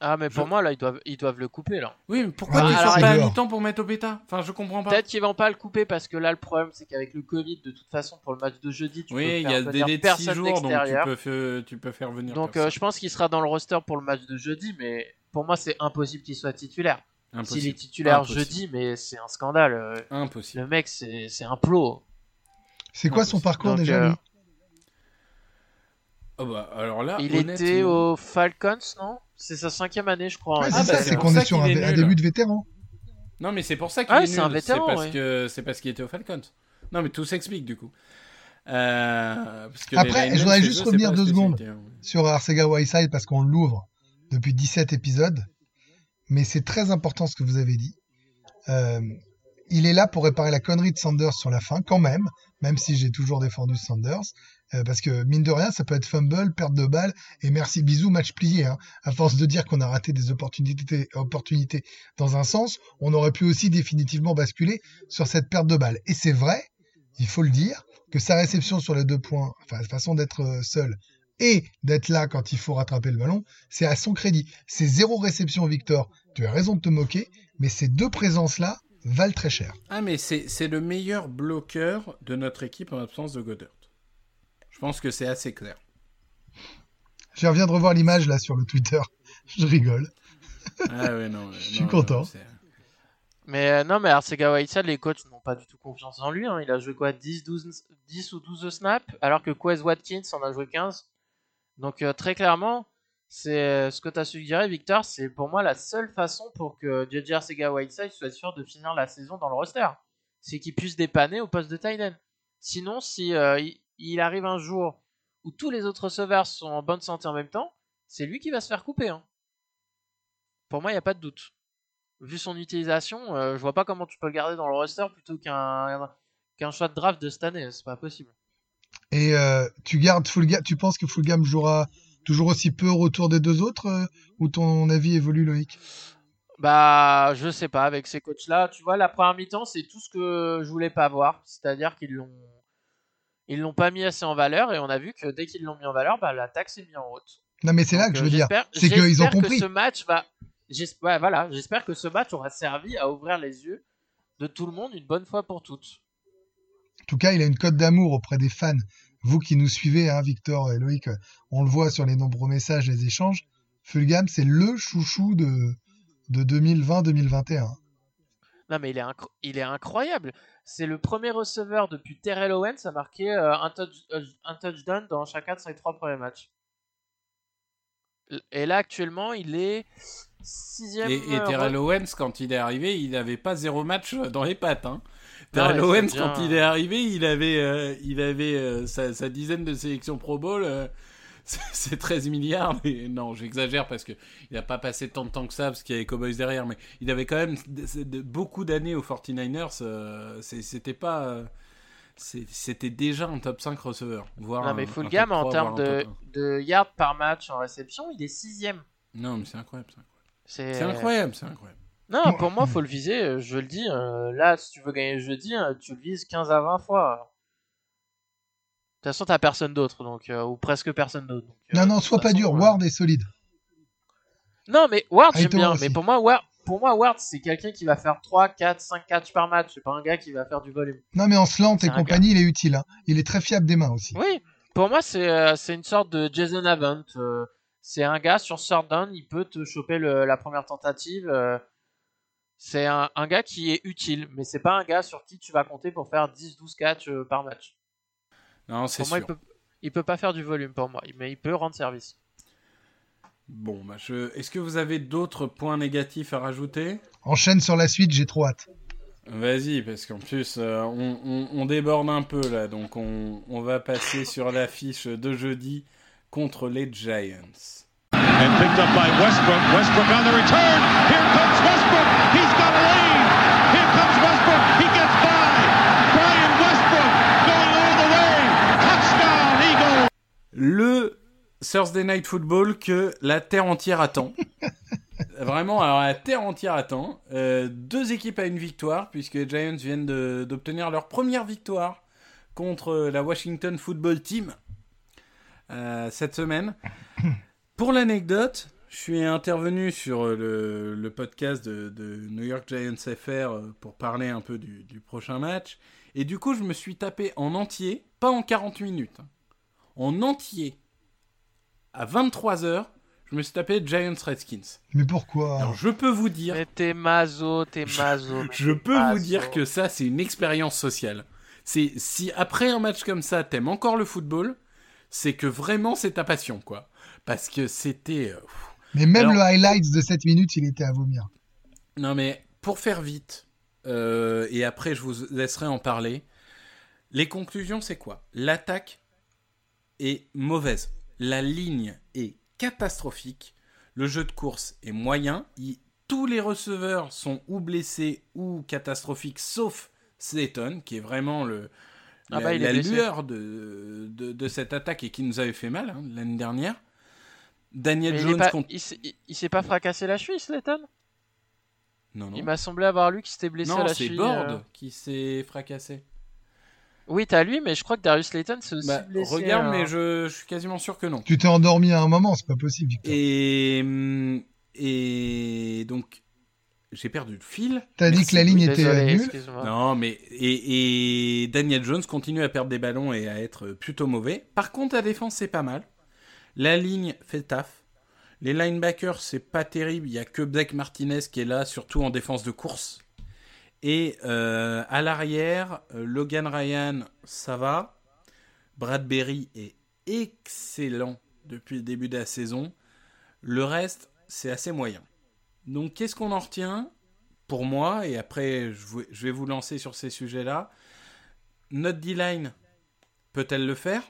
Ah, mais pour moi, là, ils doivent, ils doivent le couper, là. Oui, mais pourquoi tu sors pas à mi-temps pour mettre au bêta? Enfin, je comprends pas. Peut-être qu'ils vont pas le couper parce que là, le problème, c'est qu'avec le Covid, de toute façon, pour le match de jeudi, tu oui, peux il y a des délai de 6 jours, donc tu peux, tu peux faire venir. Donc, euh, je pense qu'il sera dans le roster pour le match de jeudi, mais pour moi, c'est impossible qu'il soit titulaire. S'il est titulaire jeudi, mais c'est un scandale. Euh, impossible. Le mec, c'est un plot. C'est quoi son parcours déjà, euh, lui Oh bah, alors là, il était au Falcons, non? C'est sa cinquième année, je crois. c'est ah, ça, bah, c'est qu'on est sur un, début de vétéran. Non, mais c'est pour ça qu'il est, nul. C'est parce que c'est parce qu'il était au Falcons. Non, mais tout s'explique du coup. Euh, Après, je voudrais juste revenir deux secondes sur Arcega Whiteside parce qu'on l'ouvre depuis 17 épisodes. Mais c'est très important ce que vous avez dit. Euh, il est là pour réparer la connerie de Sanders sur la fin, quand même, même si j'ai toujours défendu Sanders. Euh, parce que mine de rien, ça peut être fumble, perte de balle et merci bisous, match plié. Hein. À force de dire qu'on a raté des opportunités, opportunités dans un sens, on aurait pu aussi définitivement basculer sur cette perte de balle. Et c'est vrai, il faut le dire, que sa réception sur les deux points, enfin sa façon d'être euh, seul et d'être là quand il faut rattraper le ballon, c'est à son crédit. C'est zéro réception, Victor. Tu as raison de te moquer, mais ces deux présences-là valent très cher. Ah, mais c'est le meilleur bloqueur de notre équipe en absence de Goddard. Je pense que c'est assez clair. Je reviens de revoir l'image là sur le Twitter. Je rigole. Ah ouais, non. Je suis content. mais euh, non, mais Arcega Whiteside, les coachs n'ont pas du tout confiance en lui. Hein. Il a joué quoi 10, 12, 10 ou 12 snaps, alors que Quez Watkins en a joué 15. Donc euh, très clairement, c'est euh, ce que tu as suggéré, Victor, c'est pour moi la seule façon pour que JJ Arcega Whiteside soit sûr de finir la saison dans le roster. C'est qu'il puisse dépanner au poste de tight Sinon, si il arrive un jour où tous les autres receveurs sont en bonne santé en même temps, c'est lui qui va se faire couper. Hein. Pour moi, il n'y a pas de doute. Vu son utilisation, euh, je vois pas comment tu peux le garder dans le roster plutôt qu'un qu'un choix de draft de cette année. C'est pas possible. Et euh, tu gardes Fulgam, tu penses que Fulgam jouera toujours aussi peu au retour des deux autres euh, ou ton avis évolue Loïc? Bah, je sais pas. Avec ces coachs-là, tu vois, la première mi-temps, c'est tout ce que je voulais pas voir. C'est-à-dire qu'ils l'ont ils l'ont pas mis assez en valeur et on a vu que dès qu'ils l'ont mis en valeur, bah, l'attaque s'est mise en haute. Non, mais c'est là que je veux dire. C'est qu'ils ont compris. Que ce match va. Ouais, voilà, j'espère que ce match aura servi à ouvrir les yeux de tout le monde une bonne fois pour toutes. En tout cas, il a une cote d'amour auprès des fans. Vous qui nous suivez, hein, Victor et Loïc, on le voit sur les nombreux messages, les échanges. Fulgam, c'est le chouchou de, de 2020-2021. Non, mais il est, incro- il est incroyable. C'est le premier receveur depuis Terrell Owens à marquer euh, un, touch, euh, un touchdown dans chacun de ses trois premiers matchs. Et là, actuellement, il est sixième. Et, et euh, Terrell re- Owens, quand il est arrivé, il n'avait pas zéro match dans les pattes. Hein. Terrell Owens, bien. quand il est arrivé, il avait, euh, il avait euh, sa, sa dizaine de sélections Pro Bowl. c'est- c'est 13 milliards, mais non, j'exagère parce que il n'a pas passé tant de temps que ça parce qu'il y avait Cowboys derrière, mais il avait quand même beaucoup d'années aux 49ers. euh, C'était pas. euh, C'était déjà un top 5 receveur. Voire Non, mais full gamme 3, en termes de, yards par match en réception, il est sixième. 1. Non, mais c'est incroyable. C'est incroyable. C'est incroyable. Non, pour moi, faut le viser. euh, Je le dis. là, si tu veux gagner jeudi, euh, tu le vises 15 à 20 fois. De toute façon, t'as personne d'autre, donc euh, ou presque personne d'autre. donc, euh, Non, non, sois pas façon, dur. euh, Ward est solide. Non, mais Ward, j'aime bien. aussi. Mais pour moi, Ward, pour moi, Ward, c'est quelqu'un qui va faire 3, 4, 5 catchs par match. C'est pas un gars qui va faire du volume. Non, mais en slant et compagnie, il est utile. hein. Il est très fiable des mains aussi. Oui, pour moi, c'est euh, c'est une sorte de Jason Avant. c'est un gars sur third down, il peut te choper le- la première tentative. c'est un, un gars qui est utile, mais c'est pas un gars sur qui tu vas compter pour faire 10-12 catchs par match. Non, c'est Pour moi, il sûr. peut, il peut pas faire du volume pour moi, mais il peut rendre service. Bon, bah je... est-ce que vous avez d'autres points négatifs à rajouter? Enchaîne sur la suite, j'ai trop hâte. Vas-y, parce qu'en plus, euh, on, on- on déborde un peu là, donc on, on va passer sur l'affiche de jeudi contre les Giants. and picked up by Westbrook. Westbrook on the return. Here comes Westbrook. He's got a lead. Here comes Westbrook. He gets by. Brian Westbrook going all the way. Touchdown, Eagles. Le Thursday Night Football que la terre entière attend. Vraiment, alors la terre entière attend. Euh, deux équipes à une victoire, puisque les Giants viennent d'obtenir leur première victoire contre la Washington Football Team euh, cette semaine. Pour l'anecdote, je suis intervenu sur le, le podcast de, de New York Giants FR euh, pour parler un peu du, du prochain match. Et du coup, je me suis tapé en entier, pas en 40 minutes, hein, en entier, à 23h, je me suis tapé Giants Redskins. Mais pourquoi? Alors, je peux vous dire, Mais t'es mazo, t'es mazo. je peux vous dire que ça, c'est une expérience sociale. C'est si après un match comme ça, t'aimes encore le football, c'est que vraiment c'est ta passion, quoi. Parce que c'était. euh. Mais même Alors- le highlights de 7 minutes, il était à vomir. Non, mais pour faire vite, euh, et après je vous laisserai en parler, les conclusions, c'est quoi? L'attaque est mauvaise. La ligne est catastrophique. Le jeu de course est moyen. Il- tous les receveurs sont ou blessés ou catastrophiques, sauf Slayton, qui est vraiment le, Ah la, bah, la lueur de, de, de cette attaque et qui nous avait fait mal hein, l'année dernière. Daniel Mais il, Jones pas- contre... il s'est- il- il s'est pas fracassé la cheville, Slayton? Non, non. Il m'a semblé avoir lu qu'il s'était blessé à Non, la c'est cheville. Bord euh. qui s'est fracassé. Oui, t'as lui, mais je crois que Darius Slayton s'est aussi Bah, blessé. regarde, hein. mais je, je suis quasiment sûr que non. Tu t'es endormi à un moment, c'est pas possible. Victor. Et, hum, et donc, j'ai perdu le fil. T'as dit que la ligne Oui, était désolé, nulle. Non, mais et, et Daniel Jones continue à perdre des ballons et à être plutôt mauvais. Par contre, la défense, c'est pas mal. La ligne fait le taf. Les linebackers, c'est pas terrible. Il y a que Blake Martinez qui est là, surtout en défense de course. Et euh, à l'arrière, euh, Logan Ryan, ça va. Bradbury est excellent depuis le début de la saison. Le reste, c'est assez moyen. Donc, qu'est-ce qu'on en retient pour moi Et après, je vais vous lancer sur ces sujets-là. Notre D-line, peut-elle le faire?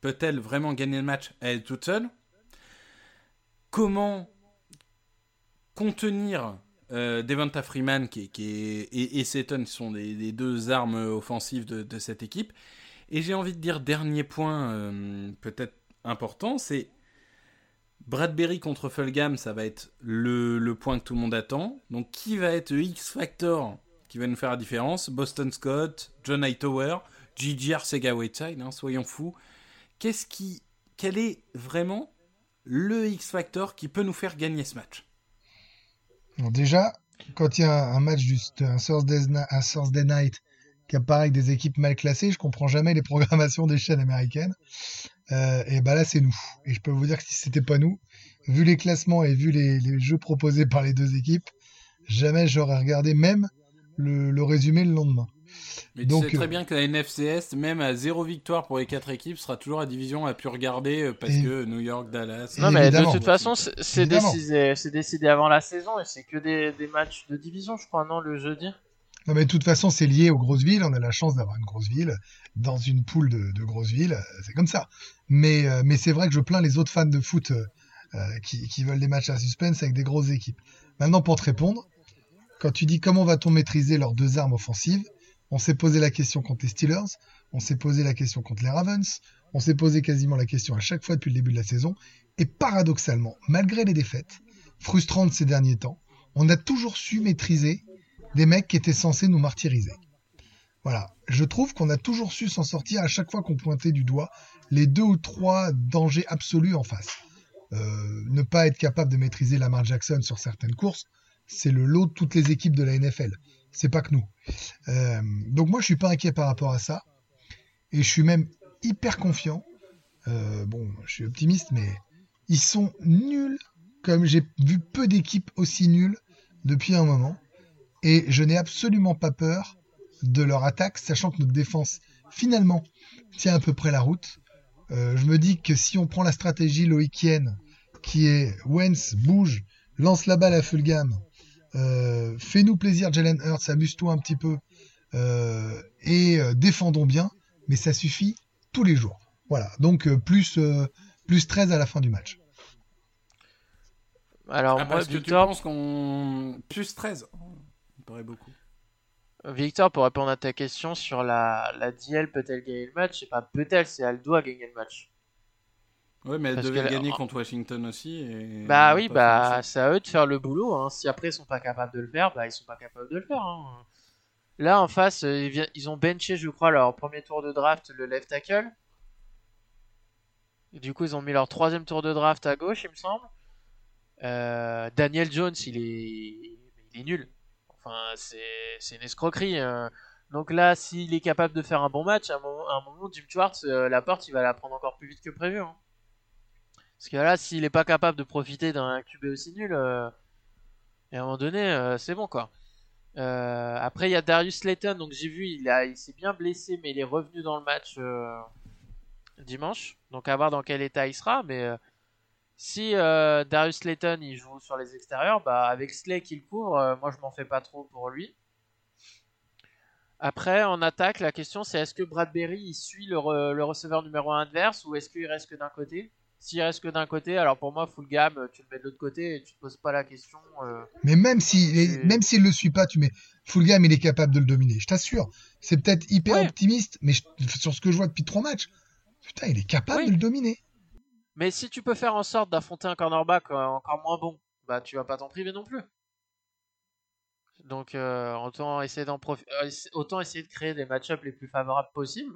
Peut-elle vraiment gagner le match à elle toute seule? Comment contenir euh, Devonta Freeman qui, est- et, et Seton sont les, deux armes offensives de, cette équipe Et j'ai envie de dire, dernier point euh, peut-être important, c'est Bradbury contre Fulgham, ça va être le, point que tout le monde attend. Donc qui va être le X-Factor qui va nous faire la différence? Boston Scott, John Hightower, Gigi Arcega-Whiteside, hein, soyons fous. Qu'est-ce qui, quel est vraiment le X-Factor qui peut nous faire gagner ce match? Bon, déjà, quand il y a un match du un Thursday, Night qui apparaît avec des équipes mal classées, je comprends jamais les programmations des chaînes américaines. Euh, et bah là, c'est nous. Et je peux vous dire que si c'était pas nous, vu les classements et vu les, jeux proposés par les deux équipes, jamais j'aurais regardé même le résumé le lendemain. Mais Donc, tu sais très euh, bien que la NFCS, même à zéro victoire pour les quatre équipes, sera toujours la division la plus regardée euh, parce Et- que New York, Dallas. Non, mais de toute façon, c'est décidé, avant la saison et c'est que des, des matchs de division, je crois, non, le jeudi? Non, mais de toute façon, c'est lié aux grosses villes. On a la chance d'avoir une grosse ville dans une poule de, de grosses villes. C'est comme ça. Mais, euh, mais c'est vrai que je plains les autres fans de foot euh, qui, qui veulent des matchs à suspense avec des grosses équipes. Maintenant, pour te répondre, quand tu dis comment va-t-on maîtriser leurs deux armes offensives, on s'est posé la question contre les Steelers, on s'est posé la question contre les Ravens, on s'est posé quasiment la question à chaque fois depuis le début de la saison. Et paradoxalement, malgré les défaites frustrantes ces derniers temps, on a toujours su maîtriser des mecs qui étaient censés nous martyriser. Voilà, je trouve qu'on a toujours su s'en sortir à chaque fois qu'on pointait du doigt les deux ou trois dangers absolus en face. Euh, ne pas être capable de maîtriser Lamar Jackson sur certaines courses, c'est le lot de toutes les équipes de la NFL. C'est pas que nous. Euh, donc moi, je suis pas inquiet par rapport à ça, et je suis même hyper confiant. Euh, bon, je suis optimiste, mais ils sont nuls, comme j'ai vu peu d'équipes aussi nulles depuis un moment. Et je n'ai absolument pas peur de leur attaque, sachant que notre défense, finalement, tient à peu près la route. Euh, je me dis que si on prend la stratégie loïcienne, qui est Wentz, bouge, lance la balle à full gamme, euh, fais-nous plaisir Jalen Hurts, amuse-toi un petit peu, euh, et euh, défendons bien, mais ça suffit tous les jours. Voilà, donc euh, plus, euh, plus 13 à la fin du match. Alors, Ah, moi, parce que tu Victor, penses qu'on. Plus 13 Oh, Ça me paraît beaucoup. Victor, pour répondre à ta question sur la, la DL peut-elle gagner le match, c'est pas peut-elle, c'est elle doit gagner le match. Ouais, mais elle devait que- gagner contre Washington aussi. Et Bah oui, bah c'est à eux de faire le boulot. Hein. Si après ils sont pas capables de le faire, bah ils sont pas capables de le faire. hein. Là en face, euh, ils, ont benché, je crois, leur premier tour de draft, le left tackle. Et du coup, ils ont mis leur troisième tour de draft à gauche, il me semble. Euh, Daniel Jones, il est, il est nul. Enfin, c'est une escroquerie. euh. Donc là, s'il est capable de faire un bon match, à un moment, à un moment Jim Schwartz, euh, la porte, il va la prendre encore plus vite que prévu. hein. Parce que là, s'il est pas capable de profiter d'un QB aussi nul, euh, et à un moment donné, euh, c'est bon quoi. Euh, après, il y a Darius Slayton, donc j'ai vu, il, s'est bien blessé, mais il est revenu dans le match dimanche. Donc à voir dans quel état il sera. Mais si Darius Slayton il joue sur les extérieurs, bah avec Slay qui le couvre, moi je m'en fais pas trop pour lui. Après, en attaque, la question c'est est-ce que Bradbury suit le, le receveur numéro 1 adverse ou est-ce qu'il reste que d'un côté? S'il reste que d'un côté, alors pour moi, full gamme, tu le mets de l'autre côté et tu te poses pas la question. euh, Mais même s'il est- même s'il le suit pas, tu mets full game, il est capable de le dominer. Je t'assure. C'est peut-être hyper Ouais. optimiste, mais je- sur ce que je vois depuis trois matchs, putain, il est capable Oui. de le dominer. Mais si tu peux faire en sorte d'affronter un cornerback euh, encore moins bon, bah tu vas pas t'en priver non plus. Donc euh, autant essayer d'en autant essayer de créer des match-ups les plus favorables possibles.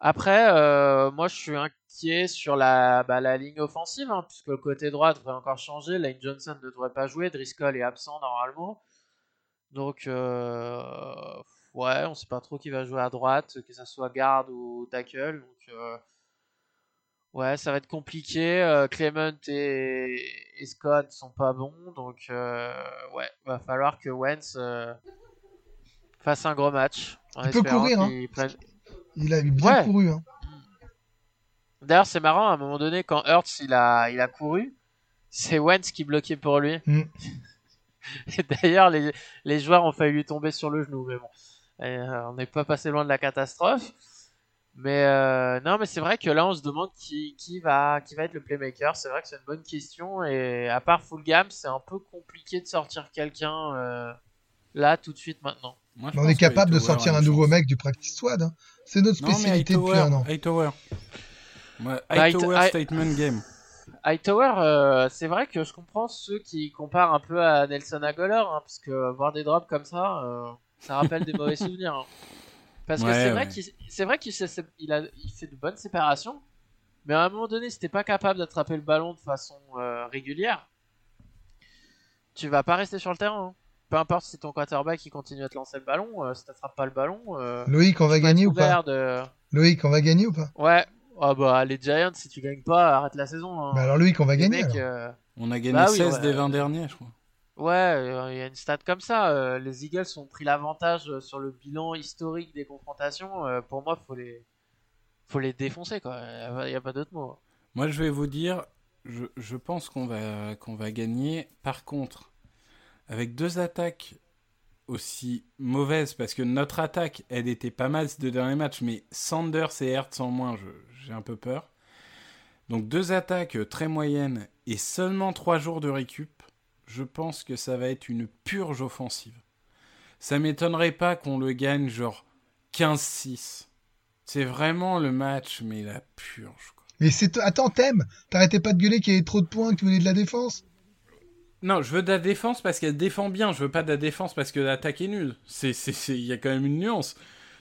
Après, euh, moi je suis inquiet sur la, bah, la ligne offensive, hein, puisque le côté droit devrait encore changer. Lane Johnson ne devrait pas jouer, Driscoll est absent normalement. Donc euh, ouais, on sait pas trop qui va jouer à droite, que ça soit garde ou tackle. Donc euh, Ouais, ça va être compliqué. Clement et, et Scott sont pas bons, donc ouais, va falloir que Wentz fasse un gros match. En Il peut courir, hein. prenne- Il a bien Ouais. couru. Hein. D'ailleurs, c'est marrant, à un moment donné, quand Hurts il a, il a couru, c'est Wentz qui bloquait pour lui. Mm. D'ailleurs, les, les joueurs ont failli lui tomber sur le genou, mais bon, Et, euh, on n'est pas passé loin de la catastrophe. Mais euh, non, mais c'est vrai que là, on se demande qui, qui, va, qui va être le playmaker. C'est vrai que c'est une bonne question. Et à part full gamme, c'est un peu compliqué de sortir quelqu'un euh, là tout de suite maintenant. Moi, on est capable de sortir un nouveau mec du practice squad. hein. C'est notre Non, spécialité depuis Hightower, un an. Hightower. Ouais, Bah, Hightower Hight- statement game. Hightower, euh, c'est vrai que je comprends ceux qui comparent un peu à Nelson Aguilar, hein, parce que voir des drops comme ça, euh, ça rappelle des mauvais souvenirs. hein. Parce que Ouais, c'est vrai ouais. qu'il c'est vrai qu'il s'est- il a il fait de bonnes séparations, mais à un moment donné, si t'es pas capable d'attraper le ballon de façon euh, régulière, tu vas pas rester sur le terrain. hein. Peu importe si ton quarterback il continue à te lancer le ballon, euh, si t'attrapes pas le ballon, euh, Loïc, on va gagner ou pas de- Loïc, on va gagner ou pas Ouais, ah bah les Giants, si tu gagnes pas, arrête la saison. hein. Bah alors Loïc, on va Les gagner. mecs, alors. euh, On a gagné Bah oui, 16 ouais. des 20 derniers, je crois. Ouais, il y a une stat comme ça. les Eagles ont pris l'avantage sur le bilan historique des confrontations. pour moi, faut les, faut les défoncer quoi. Il n'y a pas d'autre mot. Moi, je vais vous dire, je, je pense qu'on va, qu'on va gagner. Par contre, avec deux attaques aussi mauvaises, parce que notre attaque, elle était pas mal ces deux derniers matchs, mais Sanders et Hertz en moins, j'ai un peu peur. Donc deux attaques très moyennes et seulement trois jours de récup, je pense que ça va être une purge offensive. Ça m'étonnerait pas qu'on le gagne genre 15-6. C'est vraiment le match, mais la purge. Mais c'est. Attends, t'aimes T'arrêtais pas de gueuler qu'il y avait trop de points, que tu voulais de la défense? Non, je veux de la défense parce qu'elle défend bien. Je veux pas de la défense parce que l'attaque est nulle. Il y a quand même une nuance.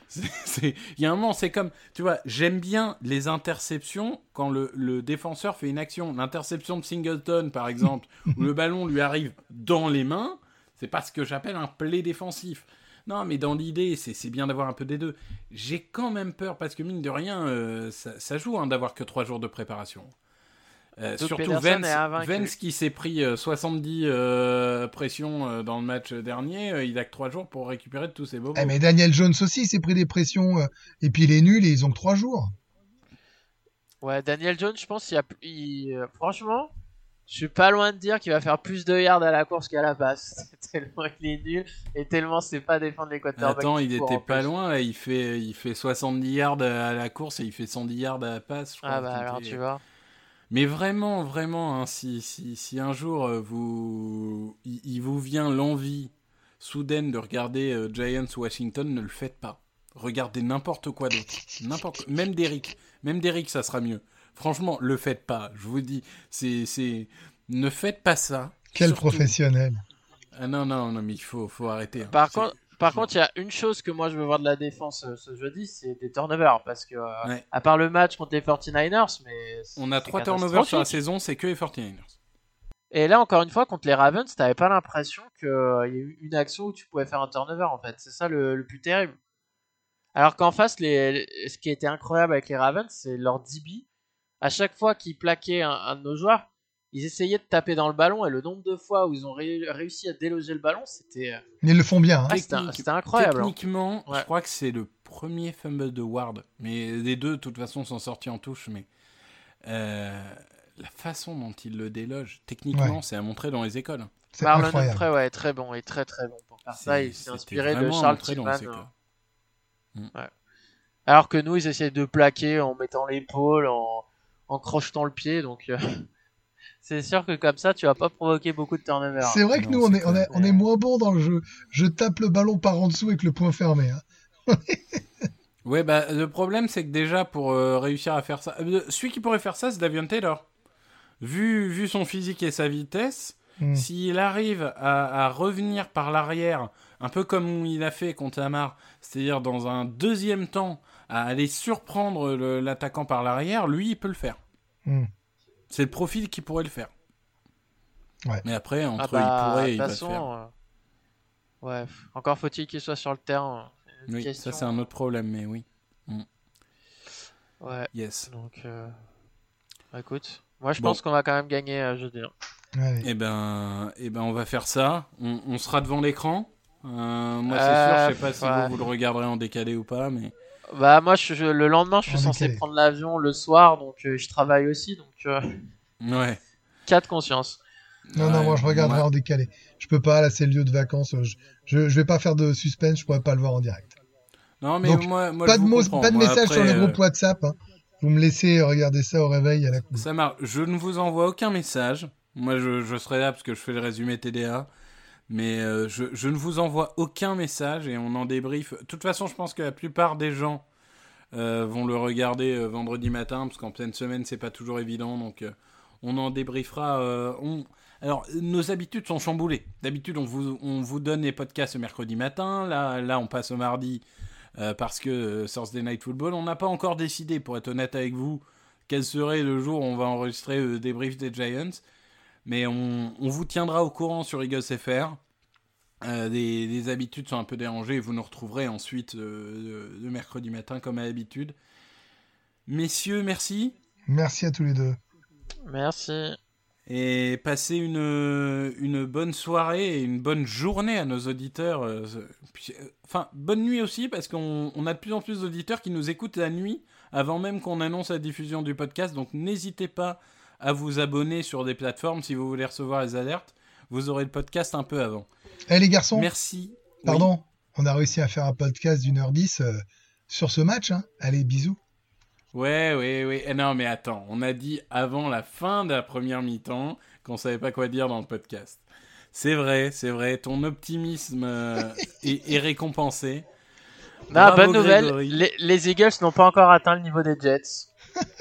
Il y a un moment, c'est comme. Tu vois, j'aime bien les interceptions quand le, le défenseur fait une action. L'interception de Singleton, par exemple, où le ballon lui arrive dans les mains, c'est pas ce que j'appelle un play défensif. Non, mais dans l'idée, c'est bien d'avoir un peu des deux. J'ai quand même peur parce que mine de rien, euh, ça, joue hein, d'avoir que trois jours de préparation. Euh, surtout Vence, qui s'est pris 70 euh, pressions dans le match dernier, il a que trois jours pour récupérer de tous ses bobos. Eh, mais Daniel Jones aussi s'est pris des pressions et puis il est nul et ils ont que trois jours. Ouais, Daniel Jones, je pense, qu'il il, franchement, je suis pas loin de dire qu'il va faire plus de yards à la course qu'à la passe. tellement il est nul et tellement c'est pas défendre les quarterbacks. Attends, il était pas loin, il fait, il fait 70 yards à la course et il fait 110 yards à la passe. ah bah alors tu vois. Mais vraiment, vraiment, hein, si, si, si, un jour euh, vous, il, vous vient l'envie soudaine de regarder euh, Giants Washington, ne le faites pas. Regardez n'importe quoi d'autre. N'importe, même Derrick. Même Derrick, ça sera mieux. Franchement, le faites pas. Je vous dis, c'est, c'est, ne faites pas ça. Quel professionnel. Ah non, non, non, mais il faut, faut arrêter. Hein. Par contre, par contre, il y a une chose que moi je veux voir de la défense euh, ce jeudi, c'est des turnovers. Parce que, euh, à part le match contre les 49ers, mais. On a trois turnovers sur la saison, c'est que les 49ers. Et là, encore une fois, contre les Ravens, t'avais pas l'impression qu'il euh, y a eu une action où tu pouvais faire un turnover en fait. C'est ça le, plus terrible. Alors qu'en face, les, ce qui était incroyable avec les Ravens, c'est leur DB à chaque fois qu'ils plaquaient un, de nos joueurs, ils essayaient de taper dans le ballon et le nombre de fois où ils ont réussi à déloger le ballon, c'était. Euh, ils le font bien. Hein. Ah, c'était incroyable. Hein. Techniquement, je crois que c'est le premier fumble de Ward. Mais les deux, de toute façon, sont sortis en touche. Mais euh, la façon dont il le déloge, techniquement, c'est à montrer dans les écoles. Marlon Humphrey, ouais, très bon et très très bon pour faire ça. Il s'est inspiré de Charles Tillman. Mm. Alors que nous, ils essayaient de plaquer en mettant l'épaule, en en crochetant le pied. Donc, euh, c'est sûr que comme ça, tu vas pas provoquer beaucoup de turnover. C'est vrai que nous, on est, on, est, on est moins bon dans le jeu. Je tape le ballon par en dessous avec le point fermé. Hein. ouais, bah, le problème, c'est que déjà, pour euh, réussir à faire ça, euh, celui qui pourrait faire ça, c'est Davion Taylor. Vu, vu son physique et sa vitesse, hmm. s'il arrive à, à, revenir par l'arrière, un peu comme il a fait contre Amar, c'est-à-dire dans un deuxième temps, à aller surprendre l'attaquant par l'arrière, lui, il peut le faire. Hmm. C'est le profil qui pourrait le faire. Ouais. Mais après, entre ah bah, il pourrait et il va le faire. Euh, ouais, encore faut-il qu'il soit sur le terrain. Oui, ça c'est un autre problème, mais oui. Hmm. Ouais. Yes. Donc, euh... bah, écoute, moi je pense qu'on va quand même gagner euh, jeudi. Hein. Eh ben, eh ben, on va faire ça. On, on sera devant l'écran. Euh, moi, c'est sûr, je sais pas si vous, vous le regarderez en décalé ou pas, mais. Bah moi je, le lendemain je suis censé prendre l'avion le soir donc euh, je travaille aussi donc euh, ouais. Cas de conscience. Non non moi je regarderai en décalé. Je peux pas là c'est le lieu de vacances. Je, je, vais pas faire de suspense je pourrais pas le voir en direct. Non mais moi, moi, pas de pas de message sur le groupe euh, WhatsApp. Hein. Vous me laissez regarder ça au réveil à la coupe. Ça marche. Je ne vous envoie aucun message. Moi je, je serai là parce que je fais le résumé TDA. Mais euh, je, ne vous envoie aucun message et on en débriefe. De toute façon, je pense que la plupart des gens euh, vont le regarder euh, vendredi matin, parce qu'en pleine semaine, c'est pas toujours évident. Donc, on en débriefera. On... Alors, nos habitudes sont chamboulées. D'habitude, on vous, on vous donne les podcasts le mercredi matin. Là, là on passe au mardi parce que Thursday Night Football. On n'a pas encore décidé, pour être honnête avec vous, quel serait le jour où on va enregistrer le débrief des Giants. Mais on, vous tiendra au courant sur Eagles FR. Euh, les, habitudes sont un peu dérangées et vous nous retrouverez ensuite euh, le mercredi matin comme à l'habitude. Messieurs, merci. Merci à tous les deux. Merci. Et passez une, une bonne soirée et une bonne journée à nos auditeurs. euh, euh, Enfin, bonne nuit aussi, parce qu'on on a de plus en plus d'auditeurs qui nous écoutent la nuit, avant même qu'on annonce la diffusion du podcast. Donc n'hésitez pas à vous abonner sur des plateformes si vous voulez recevoir les alertes. Vous aurez le podcast un peu avant. Eh les garçons, Merci. pardon, on a réussi à faire un podcast d'une heure dix euh, sur ce match. Hein. Allez, bisous. Ouais, ouais, ouais. Eh non, mais attends, on a dit avant la fin de la première mi-temps qu'on savait pas quoi dire dans le podcast. C'est vrai, c'est vrai. Ton optimisme euh, est, est récompensé. Non, Bravo, bonne nouvelle. Les, les Eagles n'ont pas encore atteint le niveau des Jets.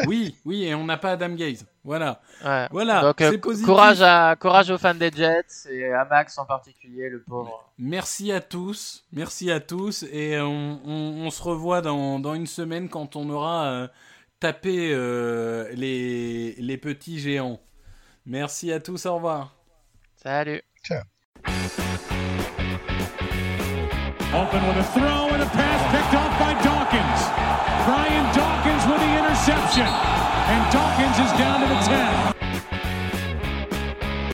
Oui, oui, et on n'a pas Adam Gaze. Voilà, Ouais. voilà. Donc, euh, positif. courage, à, courage aux fans des Jets et à Max en particulier, le pauvre. Merci à tous, merci à tous, et on, on- on se revoit dans, dans une semaine quand on aura euh, tapé euh, les, les petits géants. Merci à tous, au revoir. Salut. Open with a throw and a pass picked off by Dawkins. Brian Dawkins with the interception. And Dawkins is down to the 10.